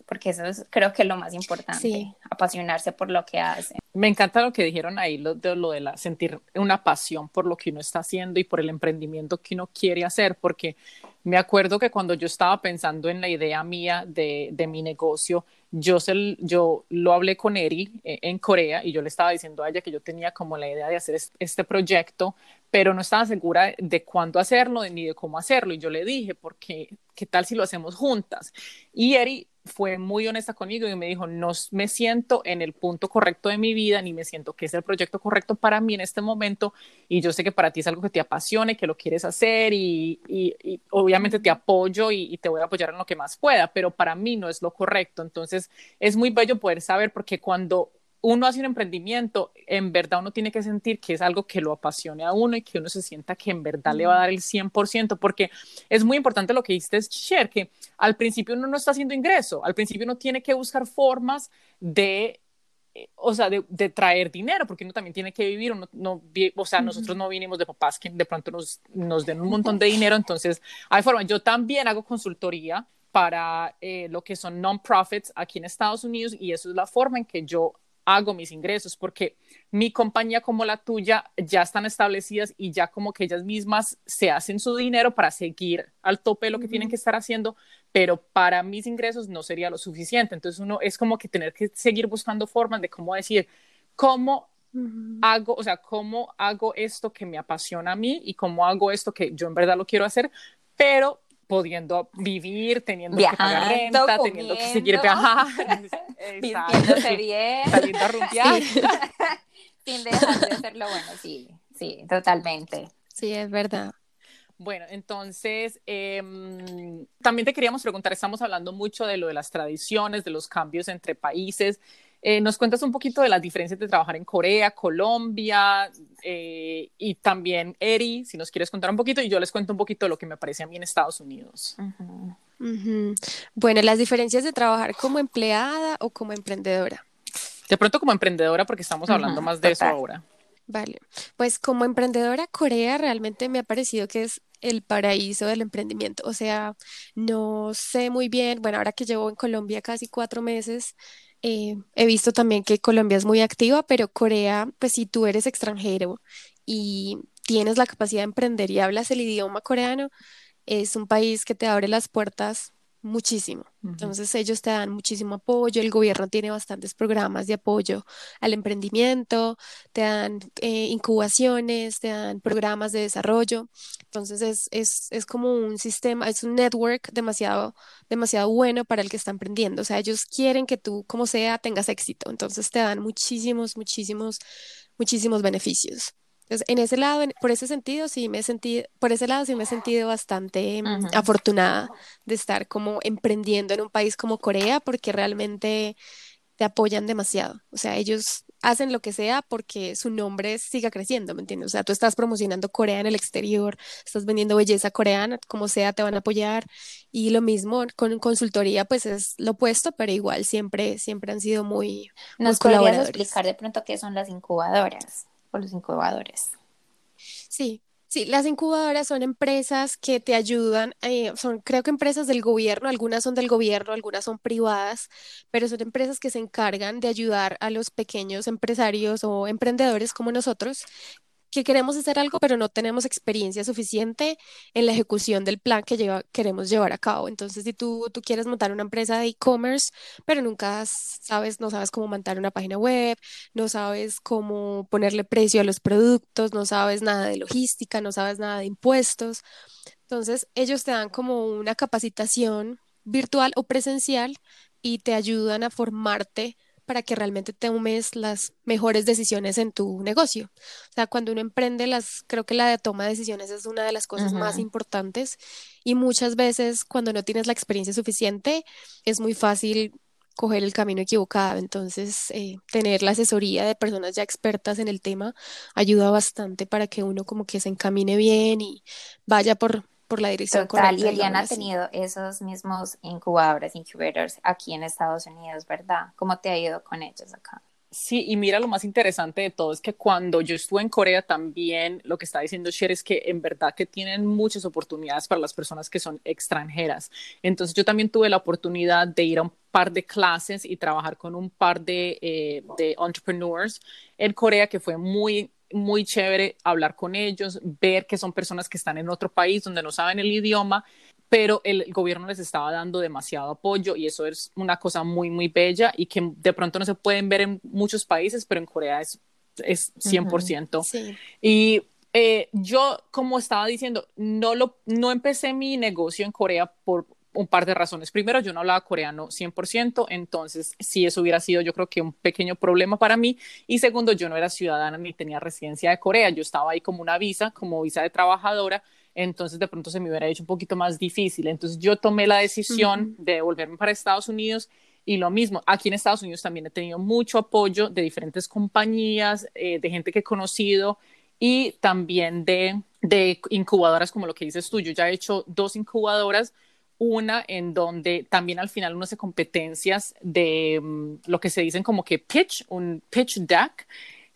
Porque eso es, creo que es lo más importante, apasionarse por lo que hace. Me encanta lo que dijeron ahí, lo de, lo de la, sentir una pasión por lo que uno está haciendo y por el emprendimiento que uno quiere hacer, porque me acuerdo que cuando yo estaba pensando en la idea mía de, de mi negocio, yo, yo lo hablé con Eri eh, en Corea y yo le estaba diciendo a ella que yo tenía como la idea de hacer este proyecto, pero no estaba segura de cuándo hacerlo ni de cómo hacerlo. Y yo le dije, porque, ¿qué tal si lo hacemos juntas? Y Eri fue muy honesta conmigo y me dijo, no me siento en el punto correcto de mi vida, ni me siento que es el proyecto correcto para mí en este momento, y yo sé que para ti es algo que te apasione, que lo quieres hacer, y, y, obviamente te apoyo y, te voy a apoyar en lo que más pueda, pero para mí no es lo correcto. Entonces, es muy bello poder saber, porque cuando uno hace un emprendimiento, en verdad uno tiene que sentir que es algo que lo apasione a uno y que uno se sienta que en verdad le va a dar el 100%, porque es muy importante lo que dijiste, Cher, que al principio uno no está haciendo ingreso, al principio uno tiene que buscar formas de eh, o sea, de, traer dinero, porque uno también tiene que vivir, uno, no, o sea, nosotros no vinimos de papás que de pronto nos, nos den un montón de dinero, entonces hay formas. Yo también hago consultoría para eh, lo que son non-profits aquí en Estados Unidos y eso es la forma en que yo hago mis ingresos, porque mi compañía como la tuya ya están establecidas y ya como que ellas mismas se hacen su dinero para seguir al tope de lo que tienen que estar haciendo, pero para mis ingresos no sería lo suficiente. Entonces uno es como que tener que seguir buscando formas de cómo decir, cómo hago, o sea, cómo hago esto que me apasiona a mí y cómo hago esto que yo en verdad lo quiero hacer, pero pudiendo vivir, teniendo que pagar renta, teniendo que seguir viajando, vistiéndose bien, saliendo a rumbear. Sin dejar de hacerlo bueno, sí, sí, totalmente. Sí, es verdad. Bueno, entonces, em, también te queríamos preguntar, estamos hablando mucho de lo de las tradiciones, de los cambios entre países. Eh, ¿Nos cuentas un poquito de las diferencias de trabajar en Corea, Colombia eh, y también Eri, si nos quieres contar un poquito, y yo les cuento un poquito de lo que me parece a mí en Estados Unidos? Bueno, las diferencias de trabajar como empleada o como emprendedora. De pronto como emprendedora, porque estamos hablando más de eso ahora. Vale, pues como emprendedora, Corea realmente me ha parecido que es el paraíso del emprendimiento. O sea, no sé muy bien, bueno, ahora que llevo en Colombia casi cuatro meses, eh, he visto también que Colombia es muy activa, pero Corea, pues si tú eres extranjero y tienes la capacidad de emprender y hablas el idioma coreano, es un país que te abre las puertas muchísimo. Entonces ellos te dan muchísimo apoyo, el gobierno tiene bastantes programas de apoyo al emprendimiento, te dan eh, incubaciones, te dan programas de desarrollo. Entonces es, es, es, como un sistema, es un network demasiado, demasiado bueno para el que está emprendiendo. O sea, ellos quieren que tú, como sea, tengas éxito. Entonces te dan muchísimos, muchísimos, muchísimos beneficios. Entonces, en ese lado, por ese sentido, sí me he sentido, por ese lado sí me he sentido bastante mm, afortunada de estar como emprendiendo en un país como Corea, porque realmente te apoyan demasiado. O sea, ellos hacen lo que sea porque su nombre siga creciendo, ¿me entiendes? O sea, tú estás promocionando Corea en el exterior, estás vendiendo belleza coreana, como sea, te van a apoyar. Y lo mismo con consultoría, pues es lo opuesto, pero igual siempre, siempre han sido muy, ¿Nos podrías explicar de pronto qué son las incubadoras o los incubadores? Sí, Sí, las incubadoras son empresas que te ayudan, eh, son creo que empresas del gobierno, algunas son del gobierno, algunas son privadas, pero son empresas que se encargan de ayudar a los pequeños empresarios o emprendedores como nosotros que queremos hacer algo, pero no tenemos experiencia suficiente en la ejecución del plan que lleva, queremos llevar a cabo. Entonces, si tú, tú quieres montar una empresa de e-commerce, pero nunca sabes, no sabes cómo montar una página web, no sabes cómo ponerle precio a los productos, no sabes nada de logística, no sabes nada de impuestos. Entonces, ellos te dan como una capacitación virtual o presencial y te ayudan a formarte para que realmente tomes las mejores decisiones en tu negocio. O sea, cuando uno emprende, las, creo que la toma de decisiones es una de las cosas más importantes y muchas veces cuando no tienes la experiencia suficiente es muy fácil coger el camino equivocado. Entonces, eh, tener la asesoría de personas ya expertas en el tema ayuda bastante para que uno como que se encamine bien y vaya por, por la dirección Total, Y Eliana ha tenido esos mismos incubadores, incubators aquí en Estados Unidos, ¿verdad? ¿Cómo te ha ido con ellos acá? Sí, y mira, lo más interesante de todo es que cuando yo estuve en Corea también, lo que está diciendo Cher es que en verdad que tienen muchas oportunidades para las personas que son extranjeras. Entonces yo también tuve la oportunidad de ir a un par de clases y trabajar con un par de, eh, de entrepreneurs en Corea que fue muy muy chévere hablar con ellos, ver que son personas que están en otro país donde no saben el idioma, pero el gobierno les estaba dando demasiado apoyo y eso es una cosa muy, muy bella y que de pronto no se pueden ver en muchos países, pero en Corea es, es 100%. Y eh, yo, como estaba diciendo, no, lo, no empecé mi negocio en Corea por un par de razones. Primero, yo no hablaba coreano 100%, entonces si eso hubiera sido yo creo que un pequeño problema para mí. Y segundo, yo no era ciudadana ni tenía residencia de Corea, yo estaba ahí como una visa, como visa de trabajadora, entonces de pronto se me hubiera hecho un poquito más difícil. Entonces yo tomé la decisión de volverme para Estados Unidos. Y lo mismo, aquí en Estados Unidos también he tenido mucho apoyo de diferentes compañías, eh, de gente que he conocido y también de, de incubadoras como lo que dices tú. Yo ya he hecho dos incubadoras una en donde también al final uno hace competencias de mm, lo que se dicen como que pitch, un pitch deck,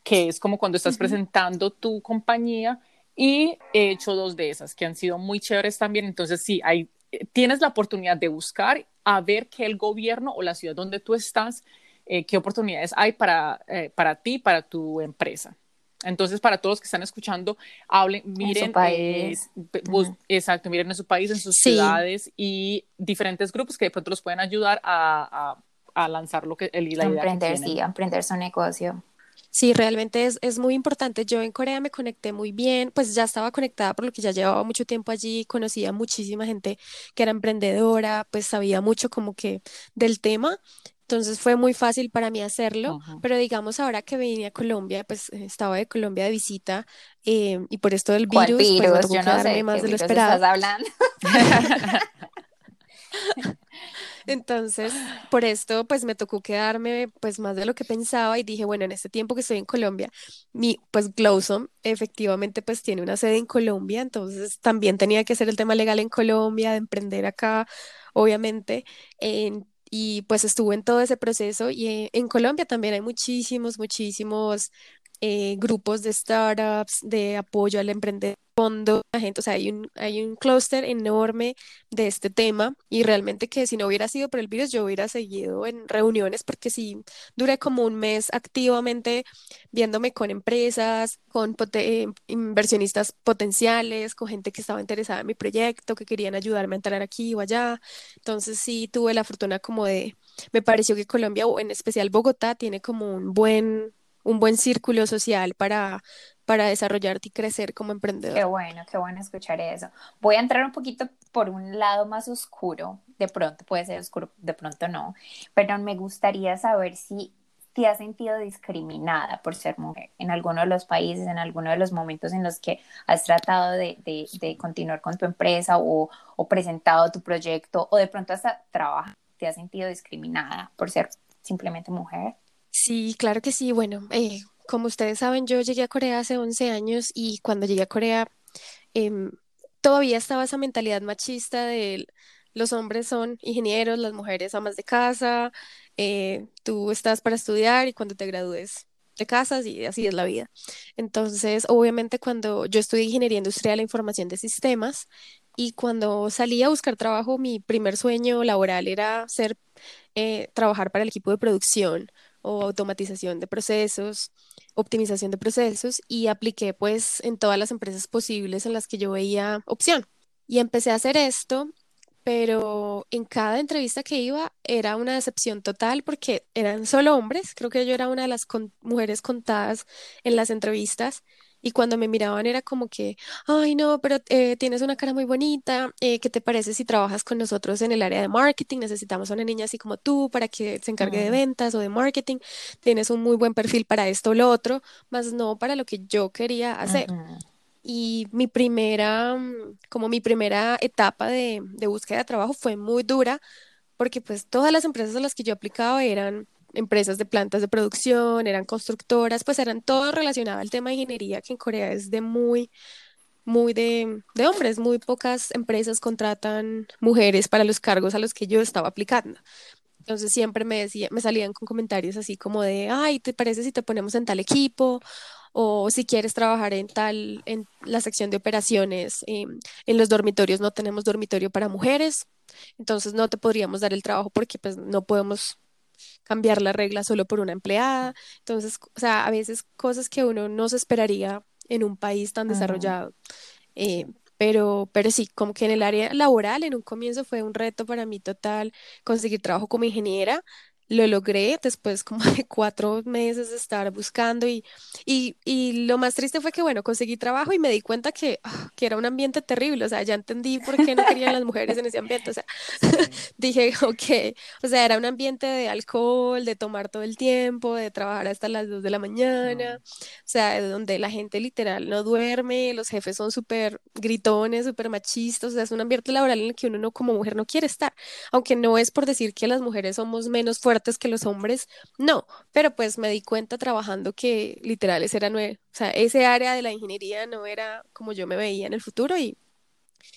que es como cuando estás presentando tu compañía y he hecho dos de esas que han sido muy chéveres también. Entonces, sí, hay, eh, tienes la oportunidad de buscar a ver qué el gobierno o la ciudad donde tú estás, eh, qué oportunidades hay para, eh, para ti, para tu empresa. Entonces, para todos los que están escuchando, hablen, miren, país. exacto, miren en su país, en sus ciudades y diferentes grupos que de pronto los pueden ayudar a, a, lanzar lo que el, la emprender, sí, a emprender su negocio. Sí, realmente es, es, muy importante. Yo en Corea me conecté muy bien, pues ya estaba conectada por lo que ya llevaba mucho tiempo allí, conocía muchísima gente que era emprendedora, pues sabía mucho como que del tema entonces fue muy fácil para mí hacerlo, pero digamos ahora que vine a Colombia, pues estaba de Colombia de visita eh, y por esto del virus, pues me tocó quedarme más de lo esperado. Estás hablando? Entonces, por esto, pues me tocó quedarme pues más de lo que pensaba y dije, bueno, en este tiempo que estoy en Colombia, mi, pues Glowsome efectivamente pues tiene una sede en Colombia, entonces también tenía que hacer el tema legal en Colombia, de emprender acá, obviamente. En, y pues estuve en todo ese proceso y eh, en Colombia también hay muchísimos, muchísimos eh, grupos de startups, de apoyo al emprendedor, fondo, gente, o sea, hay un, hay un clúster enorme de este tema y realmente que si no hubiera sido por el virus yo hubiera seguido en reuniones porque si duré como un mes activamente viéndome con empresas, con inversionistas potenciales, con gente que estaba interesada en mi proyecto, que querían ayudarme a entrar aquí o allá, entonces sí tuve la fortuna como de, me pareció que Colombia o en especial Bogotá tiene como un buen un buen círculo social para, para desarrollarte y crecer como emprendedor. Qué bueno, qué bueno escuchar eso. Voy a entrar un poquito por un lado más oscuro, de pronto puede ser oscuro, de pronto no, pero me gustaría saber si te has sentido discriminada por ser mujer en alguno de los países, en alguno de los momentos en los que has tratado de, de, continuar con tu empresa o, o, presentado tu proyecto o de pronto hasta trabajar, te has sentido discriminada por ser simplemente mujer? Sí, claro que sí. Bueno, eh, como ustedes saben, yo llegué a Corea hace 11 años y cuando llegué a Corea em, todavía estaba esa mentalidad machista de los hombres son ingenieros, las mujeres amas de casa, eh, tú estás para estudiar y cuando te gradúes te casas y así es la vida. Entonces, obviamente cuando yo estudié ingeniería industrial e información de sistemas y cuando salí a buscar trabajo, mi primer sueño laboral era ser, eh, trabajar para el equipo de producción o automatización de procesos, optimización de procesos y apliqué pues en todas las empresas posibles en las que yo veía opción. Y empecé a hacer esto pero en cada entrevista que iba era una decepción total porque eran solo hombres, creo que yo era una de las mujeres contadas en las entrevistas y cuando me miraban era como que, ay no, pero eh, tienes una cara muy bonita, eh, ¿qué te parece si trabajas con nosotros en el área de marketing? Necesitamos una niña así como tú para que se encargue de ventas o de marketing, tienes un muy buen perfil para esto o lo otro, más no para lo que yo quería hacer. Y mi primera, mm, como mi primera etapa de, de búsqueda de trabajo fue muy dura porque pues todas las empresas a las que yo aplicaba eran empresas de plantas de producción, eran constructoras, pues eran todo relacionado al tema de ingeniería, que en Corea es de muy, muy de, de, hombres, muy pocas empresas contratan mujeres para los cargos a los que yo estaba aplicando. Entonces siempre me decía, me salían con comentarios así como de, ay, ¿te parece si te ponemos en tal equipo? o si quieres trabajar en tal, en la sección de operaciones, em, en los dormitorios no tenemos dormitorio para mujeres, entonces no te podríamos dar el trabajo porque pues no podemos cambiar la regla solo por una empleada. Entonces, o sea, a veces cosas que uno no se esperaría en un país tan desarrollado. Eh, pero, pero sí, como que en el área laboral, en un comienzo fue un reto para mí total conseguir trabajo como ingeniera, lo logré después como de cuatro meses de estar buscando y, y, y, lo más triste fue que, bueno, conseguí trabajo y me di cuenta que, ah, que era un ambiente terrible, o sea, ya entendí por qué no querían las mujeres en ese ambiente, o sea, dije, ok, o sea, era un ambiente de alcohol, de tomar todo el tiempo, de trabajar hasta las dos de la mañana, o sea, donde la gente literal no duerme, los jefes son súper gritones, súper machistas, o sea, es un ambiente laboral en el que uno no, como mujer no quiere estar, aunque no es por decir que las mujeres somos menos fuertes, que los hombres, no, pero pues me di cuenta trabajando que literal ese era, o sea, ese área de la ingeniería no era como yo me veía en el futuro y,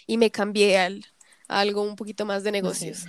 y me cambié al, a algo un poquito más de negocios.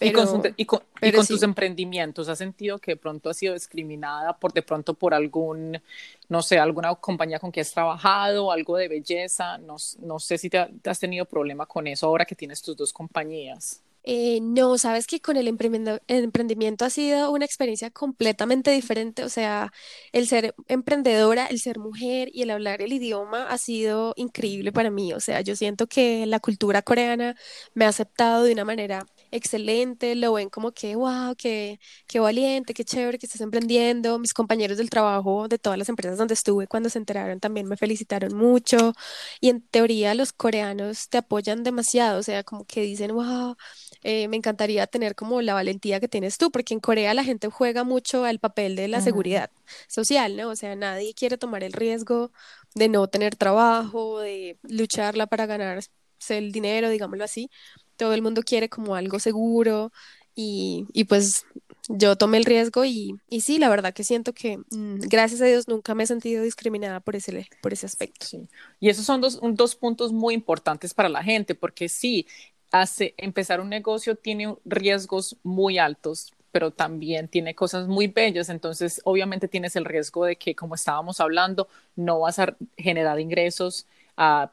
y con, tus emprendimientos, ¿has sentido que de pronto has sido discriminada por de pronto por algún, no sé, alguna compañía con que has trabajado, algo de belleza? No, no sé si te has tenido problema con eso ahora que tienes tus dos compañías. Eh, no, sabes que con el emprendimiento ha sido una experiencia completamente diferente. O sea, el ser emprendedora, el ser mujer y el hablar el idioma ha sido increíble para mí. O sea, yo siento que la cultura coreana me ha aceptado de una manera excelente, lo ven como que, wow, qué, qué valiente, qué chévere que estás emprendiendo. Mis compañeros del trabajo de todas las empresas donde estuve cuando se enteraron también me felicitaron mucho y en teoría los coreanos te apoyan demasiado, o sea, como que dicen, wow, eh, me encantaría tener como la valentía que tienes tú, porque en Corea la gente juega mucho al papel de la seguridad social, ¿no? O sea, nadie quiere tomar el riesgo de no tener trabajo, de lucharla para ganarse el dinero, digámoslo así todo el mundo quiere como algo seguro y, y pues yo tomé el riesgo y, y, sí, la verdad que siento que mm, gracias a Dios nunca me he sentido discriminada por ese, por ese aspecto. Sí. Y esos son dos, dos puntos muy importantes para la gente, porque sí, hace, empezar un negocio tiene riesgos muy altos, pero también tiene cosas muy bellas, entonces obviamente tienes el riesgo de que, como estábamos hablando, no vas a generar ingresos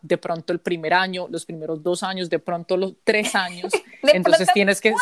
de pronto el primer año, los primeros dos años, de pronto los tres años. entonces tienes que...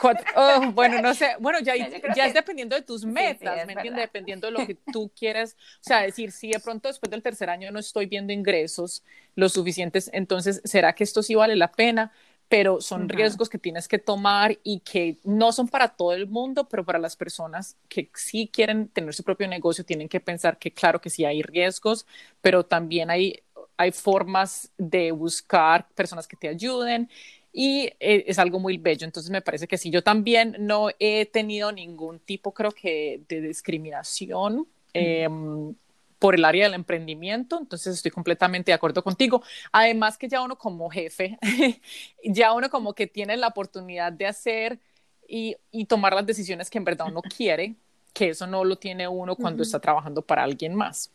Cuatro, oh, bueno, no sé, bueno, ya, ya, es dependiendo de tus metas, ¿me entiendes? Dependiendo de lo que tú quieras, o sea, decir, si de pronto después del tercer año no estoy viendo ingresos lo suficientes, entonces, ¿será que esto sí vale la pena? pero son riesgos que tienes que tomar y que no son para todo el mundo, pero para las personas que sí quieren tener su propio negocio tienen que pensar que claro que sí hay riesgos, pero también hay hay formas de buscar personas que te ayuden. y eh, es algo muy bello. Entonces me parece que sí, yo también no he tenido ningún tipo, creo que, de discriminación. Em, por el área del emprendimiento, entonces estoy completamente de acuerdo contigo. Además que ya uno como jefe, ya uno como que tiene la oportunidad de hacer y, y, tomar las decisiones que en verdad uno quiere, que eso no lo tiene uno cuando está trabajando para alguien más.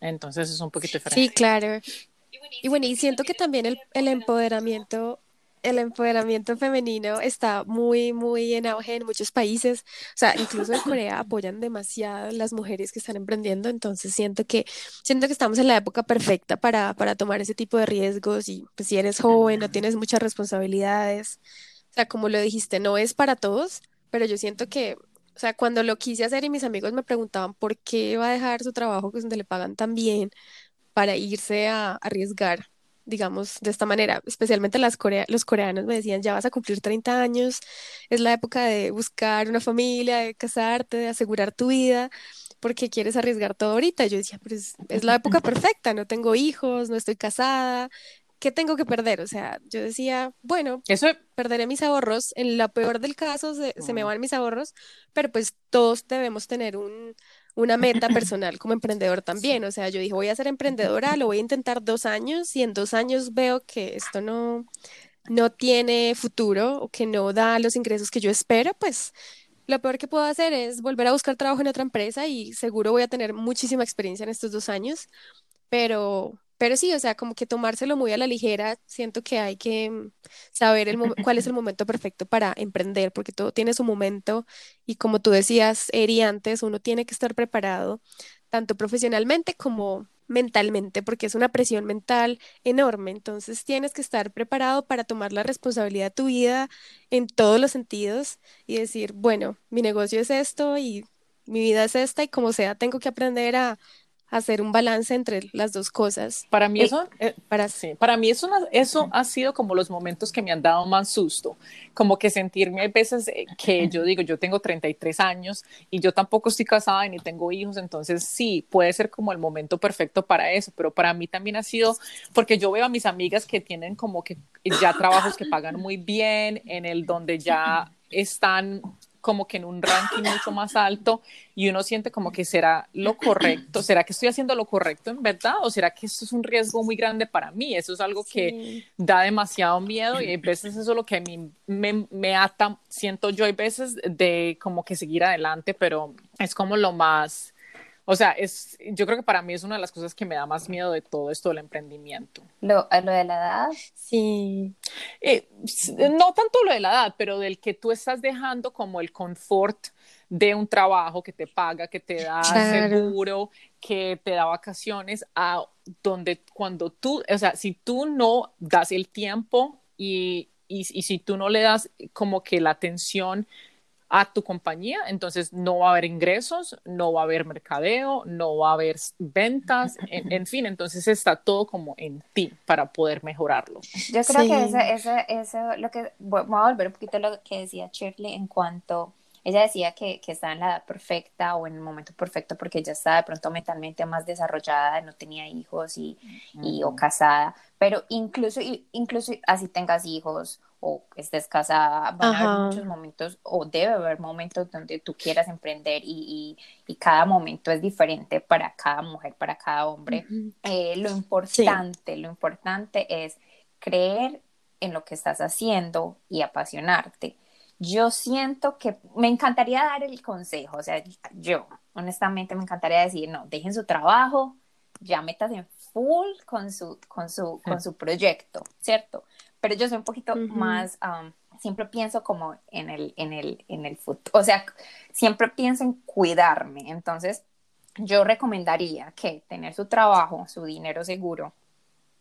Entonces es un poquito diferente. Sí, claro. Y bueno, y siento que también el, el empoderamiento el empoderamiento femenino está muy, muy en auge en muchos países. O sea, incluso en Corea apoyan demasiado las mujeres que están emprendiendo. Entonces siento que, siento que estamos en la época perfecta para, para tomar ese tipo de riesgos. Y pues si eres joven, no tienes muchas responsabilidades. O sea, como lo dijiste, no es para todos, pero yo siento que, o sea, cuando lo quise hacer y mis amigos me preguntaban por qué va a dejar su trabajo, que es donde le pagan tan bien, para irse a arriesgar digamos, de esta manera. Especialmente las los coreanos me decían, ya vas a cumplir 30 años, es la época de buscar una familia, de casarte, de asegurar tu vida, porque quieres arriesgar todo ahorita. Yo decía, pues es la época perfecta, no tengo hijos, no estoy casada. ¿Qué tengo que perder? O sea, yo decía, bueno, Eso... perderé mis ahorros. En la peor del caso, se me van mis ahorros, pero pues todos debemos tener un, una meta personal como emprendedor también. O sea, yo dije, voy a ser emprendedora, lo voy a intentar dos años y en dos años veo que esto no, no tiene futuro o que no da los ingresos que yo espero, pues lo peor que puedo hacer es volver a buscar trabajo en otra empresa y seguro voy a tener muchísima experiencia en estos dos años, pero pero sí, o sea, como que tomárselo muy a la ligera, siento que hay que mm, saber el cuál es el momento perfecto para emprender, porque todo tiene su momento y como tú decías, Eri, antes, uno tiene que estar preparado tanto profesionalmente como mentalmente, porque es una presión mental enorme. Entonces tienes que estar preparado para tomar la responsabilidad de tu vida en todos los sentidos y decir, bueno, mi negocio es esto y mi vida es esta y como sea, tengo que aprender a hacer un balance entre las dos cosas. Para mí eh, eso, eh, para, sí, para mí eso, eso ha sido como los momentos que me han dado más susto, como que sentirme a veces eh, que yo digo, yo tengo 33 años y yo tampoco estoy casada ni tengo hijos, entonces sí, puede ser como el momento perfecto para eso, pero para mí también ha sido, porque yo veo a mis amigas que tienen como que ya trabajos que pagan muy bien, en el donde ya están como que en un ranking mucho más alto y uno siente como que será lo correcto, será que estoy haciendo lo correcto en verdad o será que esto es un riesgo muy grande para mí, eso es algo que da demasiado miedo y a veces eso es lo que a mí me, me ata, siento yo hay veces de como que seguir adelante, pero es como lo más o sea, es, yo creo que para mí es una de las cosas que me da más miedo de todo esto del emprendimiento. ¿Lo, lo de la edad? Sí. Eh, no tanto lo de la edad, pero del que tú estás dejando como el confort de un trabajo que te paga, que te da seguro, que te da vacaciones, a donde cuando tú, o sea, si tú no das el tiempo y, y, y si tú no le das como que la atención a tu compañía, entonces no va a haber ingresos, no va a haber mercadeo, no va a haber ventas, en, fin, entonces está todo como en ti para poder mejorarlo. Yo creo que eso, eso, lo que, voy a volver un poquito a lo que decía Shirley en cuanto, ella decía que, que estaba en la edad perfecta o en el momento perfecto porque ella estaba de pronto mentalmente más desarrollada, no tenía hijos y, y o casada, pero incluso, incluso así tengas hijos o estés casada, van a haber muchos momentos o debe haber momentos donde tú quieras emprender y, y, cada momento es diferente para cada mujer, para cada hombre. Eh, lo importante, lo importante es creer en lo que estás haciendo y apasionarte. Yo siento que me encantaría dar el consejo, o sea, yo honestamente me encantaría decir, no, dejen su trabajo, ya metas en full con su, con su, con su proyecto, ¿cierto? Pero yo soy un poquito más, siempre pienso como en el, en el, en el futuro, o sea, siempre pienso en cuidarme, entonces yo recomendaría que tener su trabajo, su dinero seguro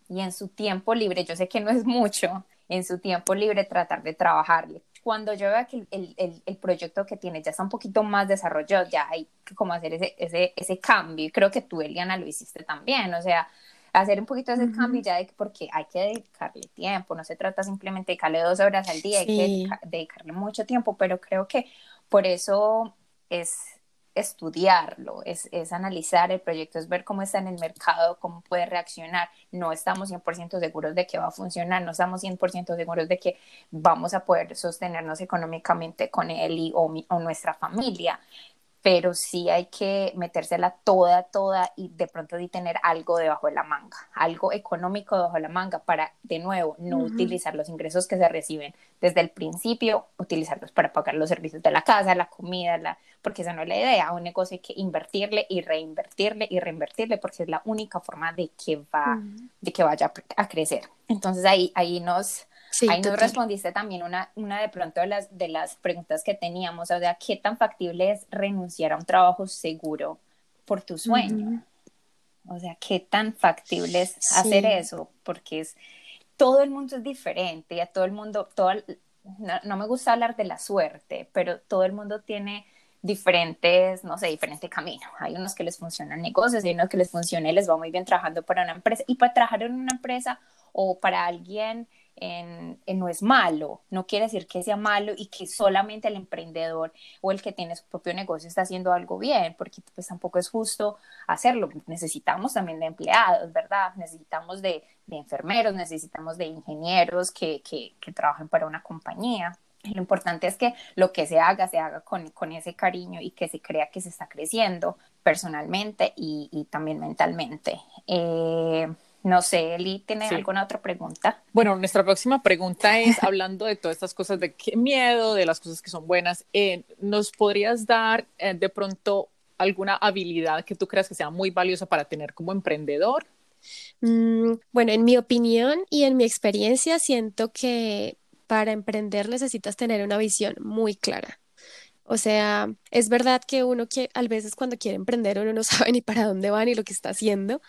y en su tiempo libre, yo sé que no es mucho, en su tiempo libre tratar de trabajarle. Cuando yo vea que el, el, el proyecto que tiene ya está un poquito más desarrollado, ya hay que como hacer ese, ese, ese cambio. Y creo que tú, Eliana, lo hiciste también. O sea, hacer un poquito ese cambio ya de porque hay que dedicarle tiempo, no se trata simplemente de dedicarle dos horas al día, hay que dedicarle mucho tiempo, pero creo que por eso es estudiarlo, es, es, analizar el proyecto, es ver cómo está en el mercado, cómo puede reaccionar. No estamos 100% seguros de que va a funcionar, no estamos 100% seguros de que vamos a poder sostenernos económicamente con él y, o, o nuestra familia, pero sí hay que metérsela toda, toda y de pronto de tener algo debajo de la manga, algo económico debajo de la manga para, de nuevo, no utilizar los ingresos que se reciben desde el principio, utilizarlos para pagar los servicios de la casa, la comida, la, porque esa no es la idea, un negocio hay que invertirle y reinvertirle y reinvertirle porque es la única forma de que, va, de que vaya a crecer. Entonces ahí, ahí nos Ahí nos respondiste también una, una de pronto de las, de las preguntas que teníamos, o sea, ¿qué tan factible es renunciar a un trabajo seguro por tu sueño? O sea, ¿qué tan factible es hacer eso? Porque es, todo el mundo es diferente y a todo el mundo, todo, no, me gusta hablar de la suerte, pero todo el mundo tiene diferentes, no sé, diferente camino. Hay unos que les funcionan negocios, hay unos que les funciona y les va muy bien trabajando para una empresa. Y para trabajar en una empresa o para alguien no es malo, no quiere decir que sea malo y que solamente el emprendedor o el que tiene su propio negocio está haciendo algo bien, porque pues tampoco es justo hacerlo. Necesitamos también de empleados, ¿verdad? Necesitamos de, enfermeros, necesitamos de ingenieros que, que, trabajen para una compañía. Lo importante es que lo que se haga, se haga con, con ese cariño y que se crea que se está creciendo personalmente y, y también mentalmente. Eh, no sé, Eli, ¿tiene alguna otra pregunta? Bueno, nuestra próxima pregunta es, hablando de todas estas cosas de qué miedo, de las cosas que son buenas, eh, ¿nos podrías dar eh, de pronto alguna habilidad que tú creas que sea muy valiosa para tener como emprendedor? Mm, bueno, en mi opinión y en mi experiencia, siento que para emprender necesitas tener una visión muy clara. O sea, es verdad que uno que a veces cuando quiere emprender uno no sabe ni para dónde va ni lo que está haciendo,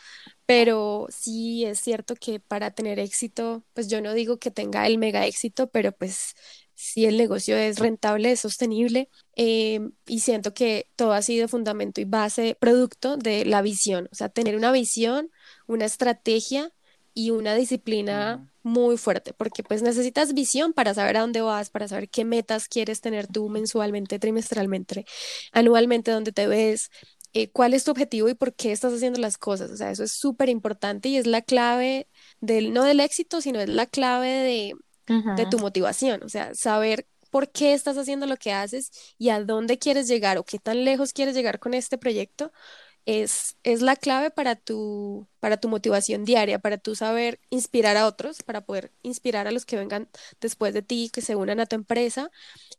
pero sí es cierto que para tener éxito, pues yo no digo que tenga el mega éxito, pero pues si el negocio es rentable, es sostenible em, y siento que todo ha sido fundamento y base, producto de la visión, o sea, tener una visión, una estrategia y una disciplina muy fuerte, porque pues necesitas visión para saber a dónde vas, para saber qué metas quieres tener tú mensualmente, trimestralmente, anualmente, dónde te ves, eh, cuál es tu objetivo y por qué estás haciendo las cosas. O sea, eso es súper importante y es la clave del, no del éxito, sino es la clave de, de tu motivación. O sea, saber por qué estás haciendo lo que haces y a dónde quieres llegar o qué tan lejos quieres llegar con este proyecto es, es la clave para tu, para tu motivación diaria, para tú saber inspirar a otros, para poder inspirar a los que vengan después de ti, que se unan a tu empresa.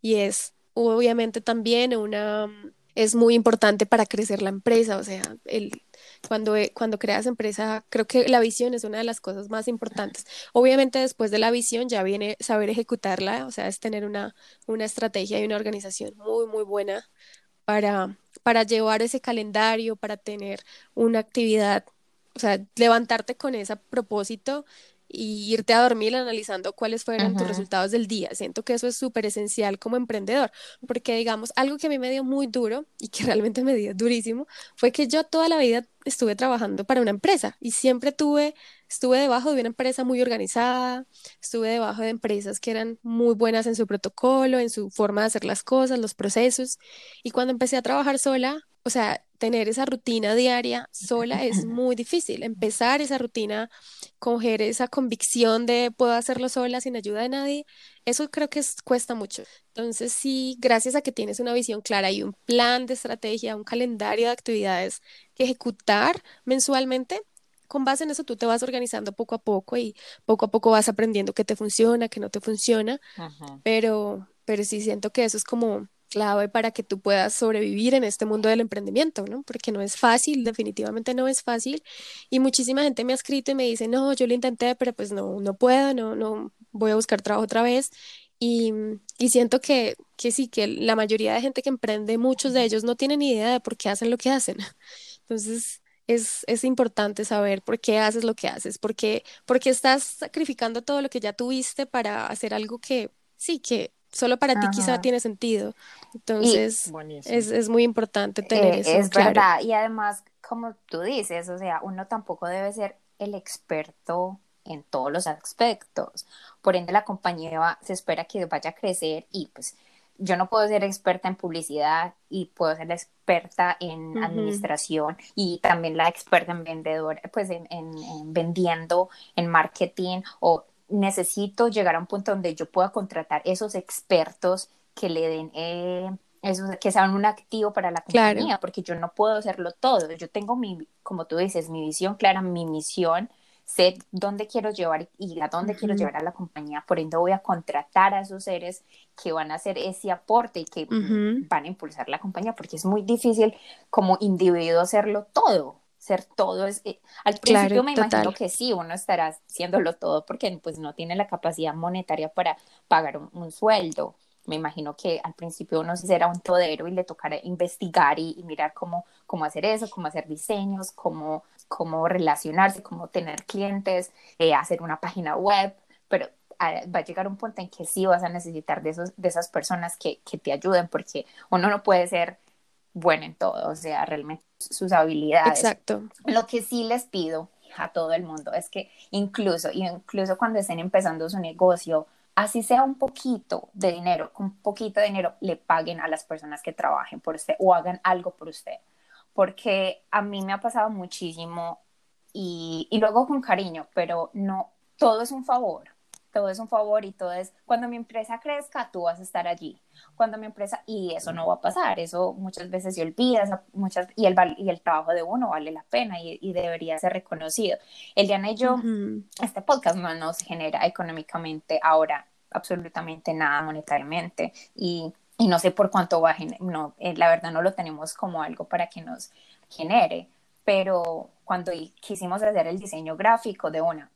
Y es obviamente también una, es muy importante para crecer la empresa. O sea, el, cuando, cuando creas empresa, creo que la visión es una de las cosas más importantes. Obviamente después de la visión ya viene saber ejecutarla, o sea, es tener una, una estrategia y una organización muy, muy buena para, para llevar ese calendario, para tener una actividad, o sea, levantarte con ese propósito y irte a dormir analizando cuáles fueron tus resultados del día. Siento que eso es súper esencial como emprendedor, porque digamos, algo que a mí me dio muy duro y que realmente me dio durísimo fue que yo toda la vida estuve trabajando para una empresa y siempre tuve, estuve debajo de una empresa muy organizada, estuve debajo de empresas que eran muy buenas en su protocolo, en su forma de hacer las cosas, los procesos. Y cuando empecé a trabajar sola, o sea, tener esa rutina diaria sola es muy difícil. Empezar esa rutina, coger esa convicción de puedo hacerlo sola sin ayuda de nadie, eso creo que cuesta mucho. Entonces, sí, gracias a que tienes una visión clara y un plan de estrategia, un calendario de actividades que ejecutar mensualmente, con base en eso tú te vas organizando poco a poco y poco a poco vas aprendiendo qué te funciona, qué no te funciona, pero, pero sí siento que eso es como clave para que tú puedas sobrevivir en este mundo del emprendimiento, ¿no? Porque no es fácil, definitivamente no es fácil. Y muchísima gente me ha escrito y me dice, no, yo lo intenté, pero pues no, no puedo, no, no, voy a buscar trabajo otra vez. Y, y siento que, que sí, que la mayoría de gente que emprende, muchos de ellos no tienen idea de por qué hacen lo que hacen. Entonces, es, es, importante saber por qué haces lo que haces, por qué, porque estás sacrificando todo lo que ya tuviste para hacer algo que sí, que solo para ti quizá tiene sentido. Entonces, es, es, muy importante tener eh, eso. Es verdad, y además, como tú dices, o sea, uno tampoco debe ser el experto en todos los aspectos. Por ende, la compañía se espera que vaya a crecer y pues yo no puedo ser experta en publicidad y puedo ser la experta en administración y también la experta en vendedor, pues en, vendiendo, en marketing o necesito llegar a un punto donde yo pueda contratar esos expertos que le den eh, que sean un activo para la compañía, porque yo no puedo hacerlo todo. Yo tengo mi, como tú dices, mi visión clara, mi misión, sé dónde quiero llevar y a dónde quiero llevar a la compañía, por ende voy a contratar a esos seres que van a hacer ese aporte y que van a impulsar la compañía, porque es muy difícil como individuo hacerlo todo, ser todo es eh, al principio me imagino que sí uno estará haciéndolo todo porque pues no tiene la capacidad monetaria para pagar un sueldo. Me imagino que al principio uno será un todero y le tocará investigar y, mirar cómo, cómo hacer eso, cómo hacer diseños, cómo, cómo relacionarse, cómo tener clientes, eh, hacer una página web, pero ah, va a llegar un punto en que sí vas a necesitar de, esos, de esas personas que, que te ayuden porque uno no puede ser bueno en todo, o sea, realmente sus habilidades. Exacto. Lo que sí les pido a todo el mundo es que incluso, incluso cuando estén empezando su negocio, así sea un poquito de dinero, con un poquito de dinero le paguen a las personas que trabajen por usted o hagan algo por usted. Porque a mí me ha pasado muchísimo y, y luego con cariño, pero no, todo es un favor todo es un favor y todo es, cuando mi empresa crezca, tú vas a estar allí. Cuando mi empresa, y eso no va a pasar, eso muchas veces se olvida, muchas, y, el, y el trabajo de uno vale la pena y, y debería ser reconocido. El Diana y yo, este podcast no nos genera económicamente ahora absolutamente nada monetariamente y, y no sé por cuánto va a no, eh, la verdad no lo tenemos como algo para que nos genere, pero cuando quisimos hacer el diseño gráfico de una,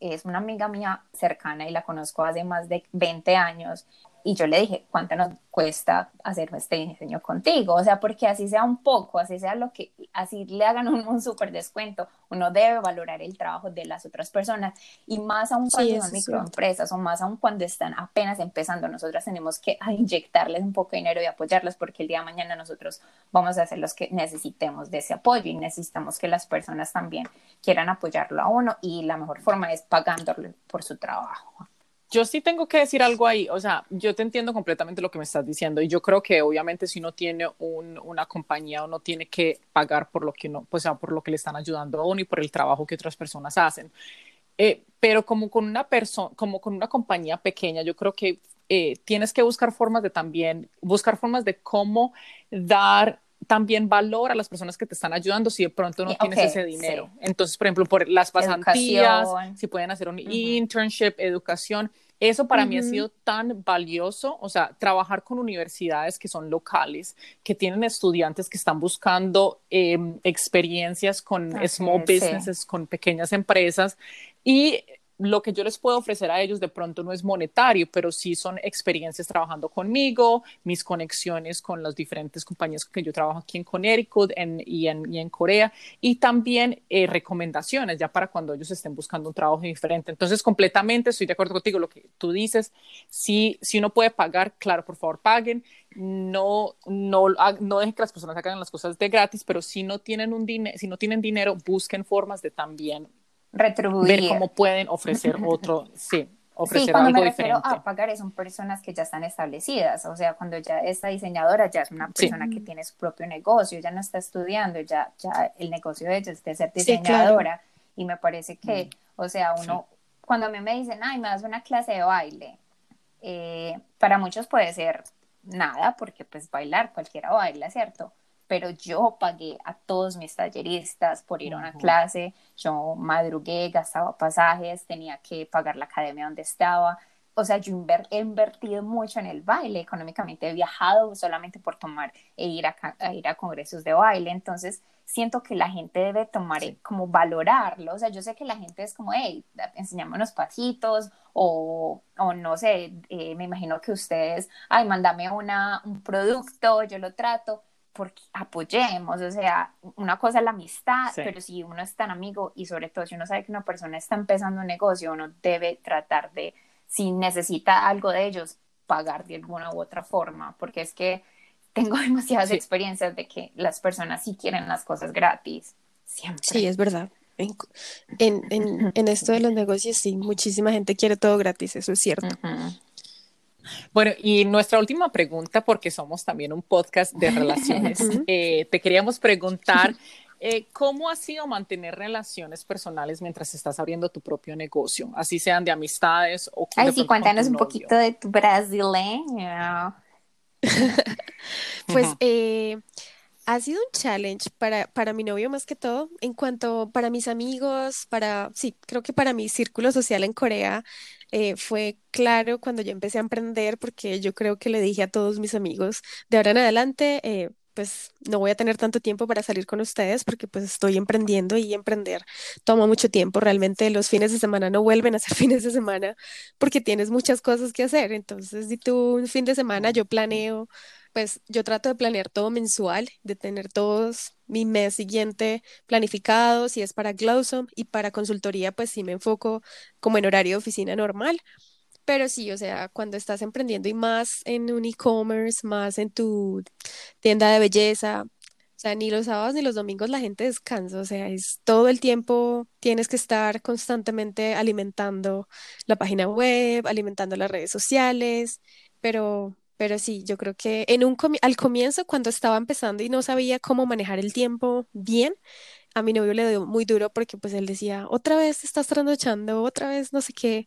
es una amiga mía cercana y la conozco hace más de 20 años y yo le dije, ¿cuánto nos cuesta hacer este diseño contigo? O sea, porque así sea un poco, así sea lo que, así le hagan un, un súper descuento, uno debe valorar el trabajo de las otras personas y más aún cuando son microempresas o más aún cuando están apenas empezando, nosotras tenemos que inyectarles un poco de dinero y apoyarlas porque el día de mañana nosotros vamos a ser los que necesitemos de ese apoyo y necesitamos que las personas también quieran apoyarlo a uno y la mejor forma es pagándole por su trabajo. Yo sí tengo que decir algo ahí, o sea, yo te entiendo completamente lo que me estás diciendo y yo creo que obviamente si uno tiene una compañía uno tiene que pagar por lo que no, pues por lo que le están ayudando a uno y por el trabajo que otras personas hacen. Eh, pero como con una persona, como con una compañía pequeña, yo creo que eh, tienes que buscar formas de también, buscar formas de cómo dar también valor a las personas que te están ayudando si de pronto no tienes ese dinero. Entonces, por ejemplo, por las pasantías, si pueden hacer un internship, educación. Eso para mí ha sido tan valioso, o sea, trabajar con universidades que son locales, que tienen estudiantes que están buscando em, experiencias con small businesses, con pequeñas empresas y lo que yo les puedo ofrecer a ellos de pronto no es monetario, pero sí son experiencias trabajando conmigo, mis conexiones con las diferentes compañías que yo trabajo aquí en Connecticut y, en, Corea, y también eh, recomendaciones ya para cuando ellos estén buscando un trabajo diferente. Entonces, completamente estoy de acuerdo contigo, lo que tú dices, si, si uno puede pagar, claro, por favor, paguen. No, no, no dejen que las personas hagan las cosas de gratis, pero si no tienen un si no tienen dinero, busquen formas de también retribuir. Ver cómo pueden ofrecer otro, sí, ofrecer sí, cuando me refiero a pagar son personas que ya están establecidas, o sea, cuando ya esta diseñadora ya es una persona que tiene su propio negocio, ya no está estudiando, ya, ya el negocio de ella es de ser diseñadora y me parece que, mm. o sea, uno, cuando a mí me dicen, ay, me das una clase de baile, eh, para muchos puede ser nada, porque pues bailar cualquiera baila, ¿cierto? Pero yo pagué a todos mis talleristas por ir a una clase, yo madrugué, gastaba pasajes, tenía que pagar la academia donde estaba, o sea, yo he invertido mucho en el baile, económicamente he viajado solamente por tomar e ir a, ir a congresos de baile, entonces siento que la gente debe tomar como valorarlo, o sea, yo sé que la gente es como, hey, enseñámonos pasitos, o, o no sé, eh, me imagino que ustedes, ay, mándame una, un producto, yo lo trato, porque apoyemos, o sea, una cosa es la amistad, pero si uno es tan amigo y sobre todo si uno sabe que una persona está empezando un negocio, uno debe tratar de, si necesita algo de ellos, pagar de alguna u otra forma, porque es que tengo demasiadas experiencias de que las personas sí quieren las cosas gratis, siempre. Sí, es verdad. En, en, en, esto de los negocios, sí, muchísima gente quiere todo gratis, eso es cierto. Bueno, y nuestra última pregunta, porque somos también un podcast de relaciones, eh, te queríamos preguntar eh, ¿Cómo ha sido mantener relaciones personales mientras estás abriendo tu propio negocio? Así sean de amistades o Ay, sí, cuéntanos un poquito de tu brasileño. pues eh, ha sido un challenge para, para mi novio más que todo, en cuanto para mis amigos, para, sí, creo que para mi círculo social en Corea eh, fue claro cuando yo empecé a emprender, porque yo creo que le dije a todos mis amigos, de ahora en adelante, eh, pues no voy a tener tanto tiempo para salir con ustedes porque pues estoy emprendiendo y emprender toma mucho tiempo. Realmente los fines de semana no vuelven a ser fines de semana porque tienes muchas cosas que hacer. Entonces, si tú un fin de semana yo planeo, pues yo trato de planear todo mensual, de tener todos mi mes siguiente planificado, si es para Glowsome y para consultoría, pues sí me enfoco como en horario de oficina normal. Pero sí, o sea, cuando estás emprendiendo y más en un e-commerce, más en tu tienda de belleza, o sea, ni los sábados ni los domingos la gente descansa, o sea, es todo el tiempo tienes que estar constantemente alimentando la página web, alimentando las redes sociales, pero pero sí, yo creo que en un al comienzo cuando estaba empezando y no sabía cómo manejar el tiempo bien, a mi novio le dio muy duro porque pues él decía, otra vez estás trasnochando, otra vez no sé qué,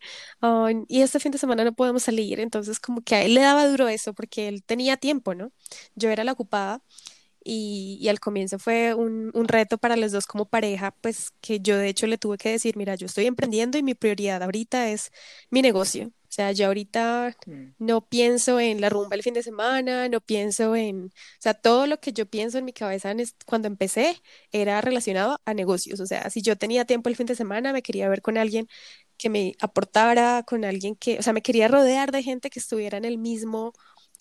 y este fin de semana no podemos salir, entonces como que a él le daba duro eso porque él tenía tiempo, ¿no? Yo era la ocupada y, al comienzo fue un, un, reto para los dos como pareja, pues que yo de hecho le tuve que decir, mira, yo estoy emprendiendo y mi prioridad ahorita es mi negocio. O sea, yo ahorita mm. no pienso en la rumba el fin de semana, no pienso en, o sea, todo lo que yo pienso en mi cabeza cuando empecé era relacionado a negocios. O sea, si yo tenía tiempo el fin de semana, me quería ver con alguien que me aportara, con alguien que, o sea, me quería rodear de gente que estuviera en el mismo,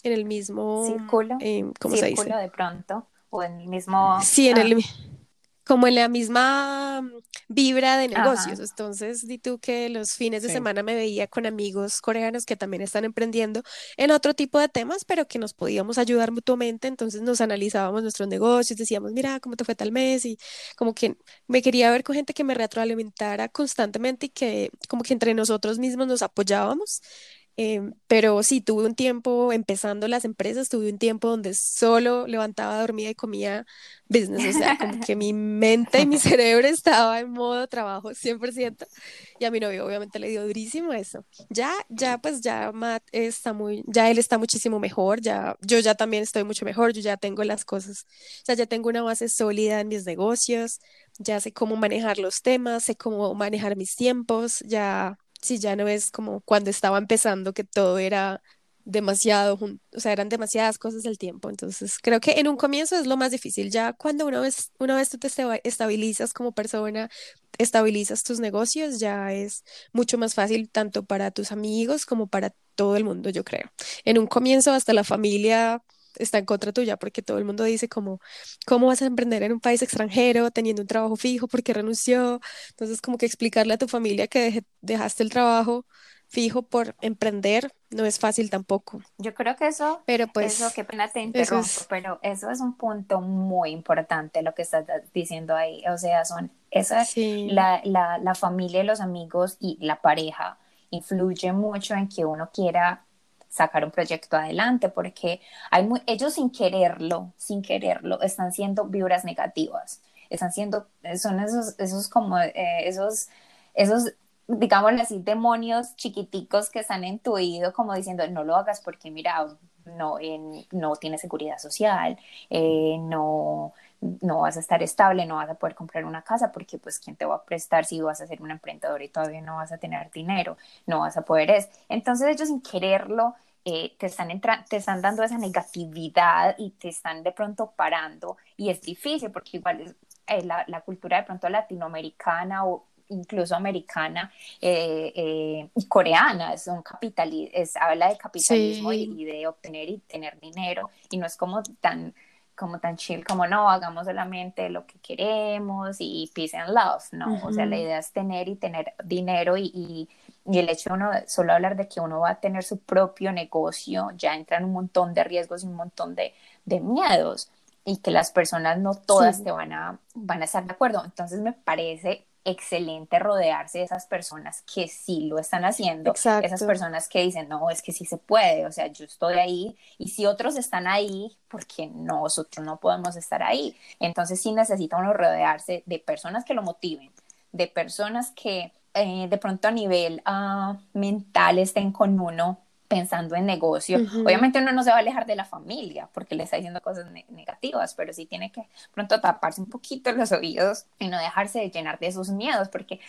en el mismo círculo, eh, ¿cómo se dice? de pronto, o en el mismo. Sí, en el ah como en la misma mm, vibra de negocios. Entonces, di tú que los fines de semana me veía con amigos coreanos que también están emprendiendo en otro tipo de temas, pero que nos podíamos ayudar mutuamente. Entonces, nos analizábamos nuestros negocios, decíamos, mira, ¿cómo te fue tal mes? Y como que me quería ver con gente que me retroalimentara constantemente y que como que entre nosotros mismos nos apoyábamos. Em, pero sí, tuve un tiempo empezando las empresas, tuve un tiempo donde solo levantaba, dormía y comía business, o sea, como que mi mente y mi cerebro estaba en modo trabajo 100%, y a mi novio obviamente le dio durísimo eso. Ya, ya, pues ya Matt está muy, ya él está muchísimo mejor, ya, yo ya también estoy mucho mejor, yo ya tengo las cosas, o sea, ya tengo una base sólida en mis negocios, ya sé cómo manejar los temas, sé cómo manejar mis tiempos, ya si ya no es como cuando estaba empezando que todo era demasiado, o sea, eran demasiadas cosas al tiempo. Entonces, creo que en un comienzo es lo más difícil. Ya cuando una vez, una vez tú te estabilizas como persona, estabilizas tus negocios, ya es mucho más fácil tanto para tus amigos como para todo el mundo, yo creo. En un comienzo hasta la familia está en contra tuya, porque todo el mundo dice como, ¿cómo vas a emprender en un país extranjero teniendo un trabajo fijo? porque renunció? Entonces, como que explicarle a tu familia que dejaste el trabajo fijo por emprender no es fácil tampoco. Yo creo que eso, pero pues, eso, qué pena te interrumpo, pero eso es un punto muy importante lo que estás diciendo ahí. O sea, son esa, la, la, la familia, los amigos y la pareja influye mucho en que uno quiera sacar un proyecto adelante, porque hay ellos sin quererlo, sin quererlo, están siendo vibras negativas, están siendo, son esos, esos como, eh, esos, esos, digámoslo así, demonios chiquiticos que están en tu oído como diciendo, no lo hagas porque mira, no, no tienes seguridad social, eh, no, no vas a estar estable, no vas a poder comprar una casa porque pues quién te va a prestar si vas a ser un emprendedor y todavía no vas a tener dinero, no vas a poder es. Entonces ellos sin quererlo eh, te, están te están dando esa negatividad y te están de pronto parando y es difícil porque igual es, eh, la, la, cultura de pronto latinoamericana o incluso americana eh, y coreana son capitalistas, habla de capitalismo y, de obtener y tener dinero y no es como tan como tan chill como no, hagamos solamente lo que queremos y peace and love, ¿no? O sea, la idea es tener y tener dinero y, y, y, el hecho de uno solo hablar de que uno va a tener su propio negocio, ya entran un montón de riesgos y un montón de, de miedos y que las personas no todas te van a, van a estar de acuerdo. Entonces me parece excelente rodearse de esas personas que sí lo están haciendo, esas personas que dicen, no, es que sí se puede, o sea, yo estoy ahí y si otros están ahí, ¿por qué nosotros no podemos estar ahí? Entonces sí necesita uno rodearse de personas que lo motiven, de personas que eh, de pronto a nivel uh, mental estén con uno pensando en negocio. Obviamente uno no se va a alejar de la familia porque le está diciendo cosas negativas, pero sí tiene que pronto taparse un poquito los oídos y no dejarse de llenar de esos miedos, porque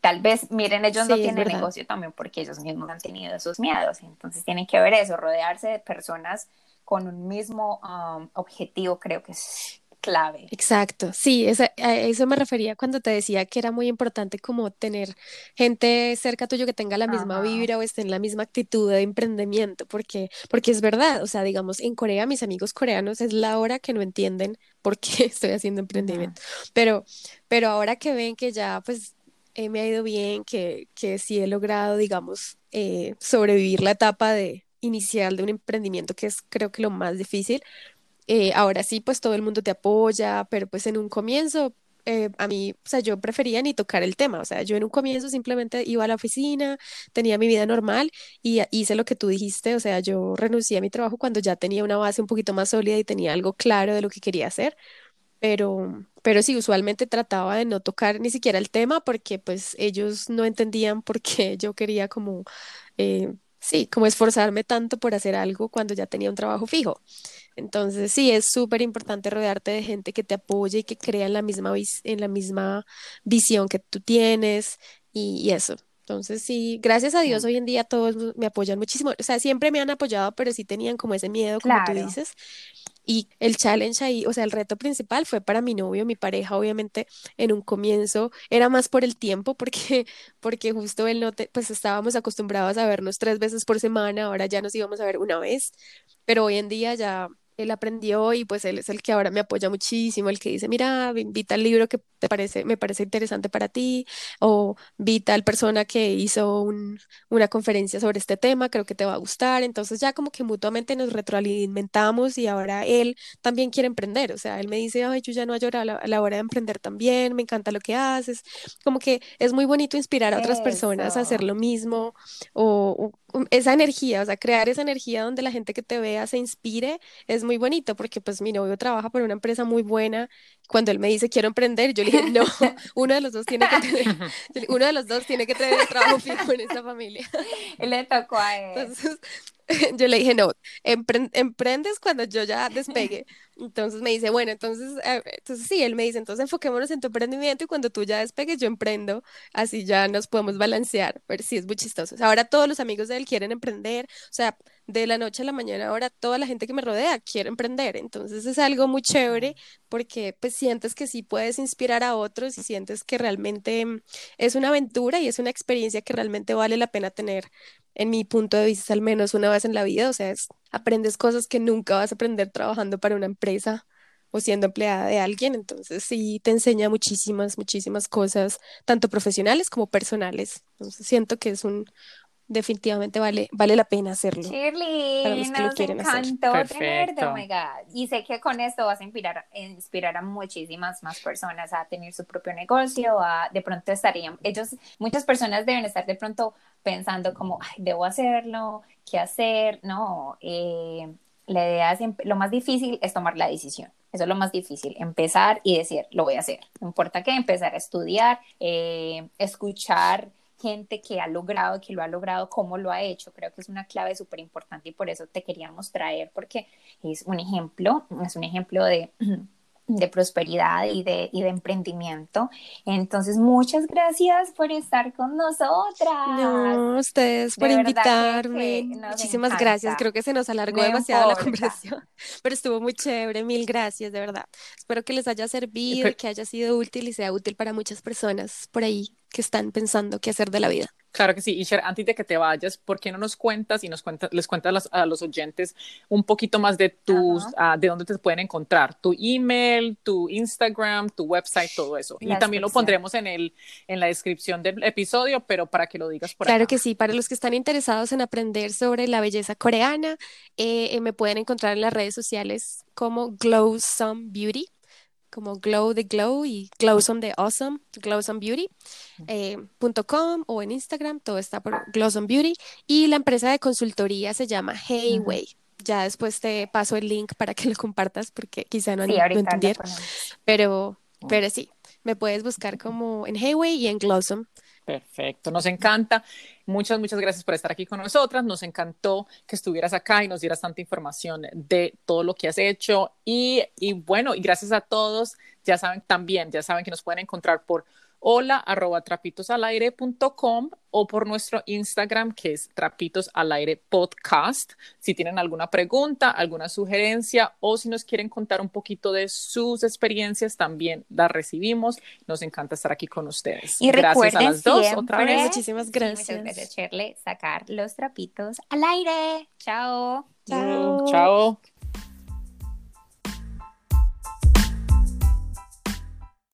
tal vez, miren, ellos no tienen negocio también porque ellos mismos han tenido esos miedos. Entonces tienen que ver eso, rodearse de personas con un mismo um, objetivo, creo que es clave. Exacto, sí, a eso me refería cuando te decía que era muy importante como tener gente cerca tuyo que tenga la misma vibra o esté en la misma actitud de emprendimiento, porque, porque es verdad, o sea, digamos, en Corea mis amigos coreanos es la hora que no entienden por qué estoy haciendo emprendimiento, pero, pero ahora que ven que ya pues eh, me ha ido bien, que, que sí he logrado, digamos, eh, sobrevivir la etapa de inicial de un emprendimiento, que es creo que lo más difícil, eh, ahora sí, pues todo el mundo te apoya, pero pues en un comienzo, eh, a mí, o sea, yo prefería ni tocar el tema, o sea, yo en un comienzo simplemente iba a la oficina, tenía mi vida normal y hice lo que tú dijiste, o sea, yo renuncié a mi trabajo cuando ya tenía una base un poquito más sólida y tenía algo claro de lo que quería hacer, pero, pero sí, usualmente trataba de no tocar ni siquiera el tema porque pues ellos no entendían por qué yo quería como, eh, sí, como esforzarme tanto por hacer algo cuando ya tenía un trabajo fijo. Entonces, sí, es súper importante rodearte de gente que te apoye y que crea en la misma, en la misma visión que tú tienes y, eso. Entonces, sí, gracias a Dios hoy en día todos me apoyan muchísimo. O sea, siempre me han apoyado, pero sí tenían como ese miedo, como tú dices. Y el challenge ahí, o sea, el reto principal fue para mi novio, mi pareja, obviamente, en un comienzo era más por el tiempo, porque, porque justo él no, te, pues estábamos acostumbrados a vernos tres veces por semana, ahora ya nos íbamos a ver una vez, pero hoy en día ya él aprendió y pues él es el que ahora me apoya muchísimo, el que dice, mira, invita al libro que te parece, me parece interesante para ti, o invita al persona que hizo una conferencia sobre este tema, creo que te va a gustar. Entonces ya como que mutuamente nos retroalimentamos y ahora él también quiere emprender, o sea, él me dice, ay, yo ya no llorar a la, hora de emprender también, me encanta lo que haces. Como que es muy bonito inspirar a otras personas a hacer lo mismo, o, esa energía, o sea, crear esa energía donde la gente que te vea se inspire, es muy bonito porque pues mi novio trabaja por una empresa muy buena. Cuando él me dice quiero emprender, yo le dije, no, uno de los dos tiene que tener, uno de los dos tiene que tener trabajo fijo en esta familia. Él le tocó a él. Entonces, yo le dije, no, emprendes cuando yo ya despegue. Entonces me dice, bueno, entonces, entonces sí, él me dice, entonces enfoquémonos en tu emprendimiento y cuando tú ya despegues, yo emprendo, así ya nos podemos balancear, pero sí es muy chistoso. ahora todos los amigos de él quieren emprender, o sea, de la noche a la mañana ahora toda la gente que me rodea quiere emprender, entonces es algo muy chévere porque pues sientes que sí puedes inspirar a otros y sientes que realmente mm, es una aventura y es una experiencia que realmente vale la pena tener en mi punto de vista, al menos una vez en la vida, o sea, aprendes cosas que nunca vas a aprender trabajando para una empresa o siendo empleada de alguien, entonces sí te enseña muchísimas, muchísimas cosas, tanto profesionales como personales. Entonces siento que es un, definitivamente vale, vale la pena hacerlo. Shirley, para los que nos encantó tenerte, oh my God. Y sé que con esto vas a inspirar, inspirar a muchísimas más personas a tener su propio negocio, a de pronto estarían, ellos, muchas personas deben estar de pronto pensando como, ay, debo hacerlo, qué hacer, no, eh, la idea es, lo más difícil es tomar la decisión. Eso es lo más difícil, empezar y decir, lo voy a hacer. No importa qué, empezar a estudiar, eh, escuchar gente que ha logrado, que lo ha logrado, cómo lo ha hecho. Creo que es una clave súper importante y por eso te queríamos traer, porque es un ejemplo, es un ejemplo de de prosperidad y de, y de emprendimiento. Entonces, muchas gracias por estar con nosotras. No, ustedes por invitarme. Muchísimas gracias. Creo que se nos alargó demasiado la conversación, pero estuvo muy chévere. Mil gracias, de verdad. Espero que les haya servido, que haya sido útil y sea útil para muchas personas por ahí que están pensando qué hacer de la vida. Claro que sí. Y Cher, antes de que te vayas, ¿por qué no nos cuentas y nos cuentas, les cuentas a los, oyentes un poquito más de tus, ah, de dónde te pueden encontrar? Tu email, tu Instagram, tu website, todo eso. y también lo pondremos en, el, en la descripción del episodio, pero para que lo digas por Claro que sí. Para los que están interesados en aprender sobre la belleza coreana, eh, me pueden encontrar en las redes sociales como Glow Some Beauty como Glow the Glow y Glowsome the Awesome, Glowsome Beauty, eh, .com o en Instagram, todo está por Glowsome Beauty. Y la empresa de consultoría se llama Hayway. Ya después te paso el link para que lo compartas porque quizá no, Sí, no entendieron. Pero, pero sí, me puedes buscar como en Hayway y en Glowsome. Perfecto, nos encanta. Muchas, muchas gracias por estar aquí con nosotras. Nos encantó que estuvieras acá y nos dieras tanta información de todo lo que has hecho. Y, y bueno, y gracias a todos. Ya saben también, ya saben que nos pueden encontrar por hola arroba trapitosalaire.com o por nuestro Instagram que es trapitos al aire podcast. Si tienen alguna pregunta, alguna sugerencia o si nos quieren contar un poquito de sus experiencias, también las recibimos. Nos encanta estar aquí con ustedes. Y gracias a las dos siempre, otra vez. Muchísimas sí, gracias. muchas gracias, Shirley, sacar los trapitos al aire. Chao. Chao. Chao.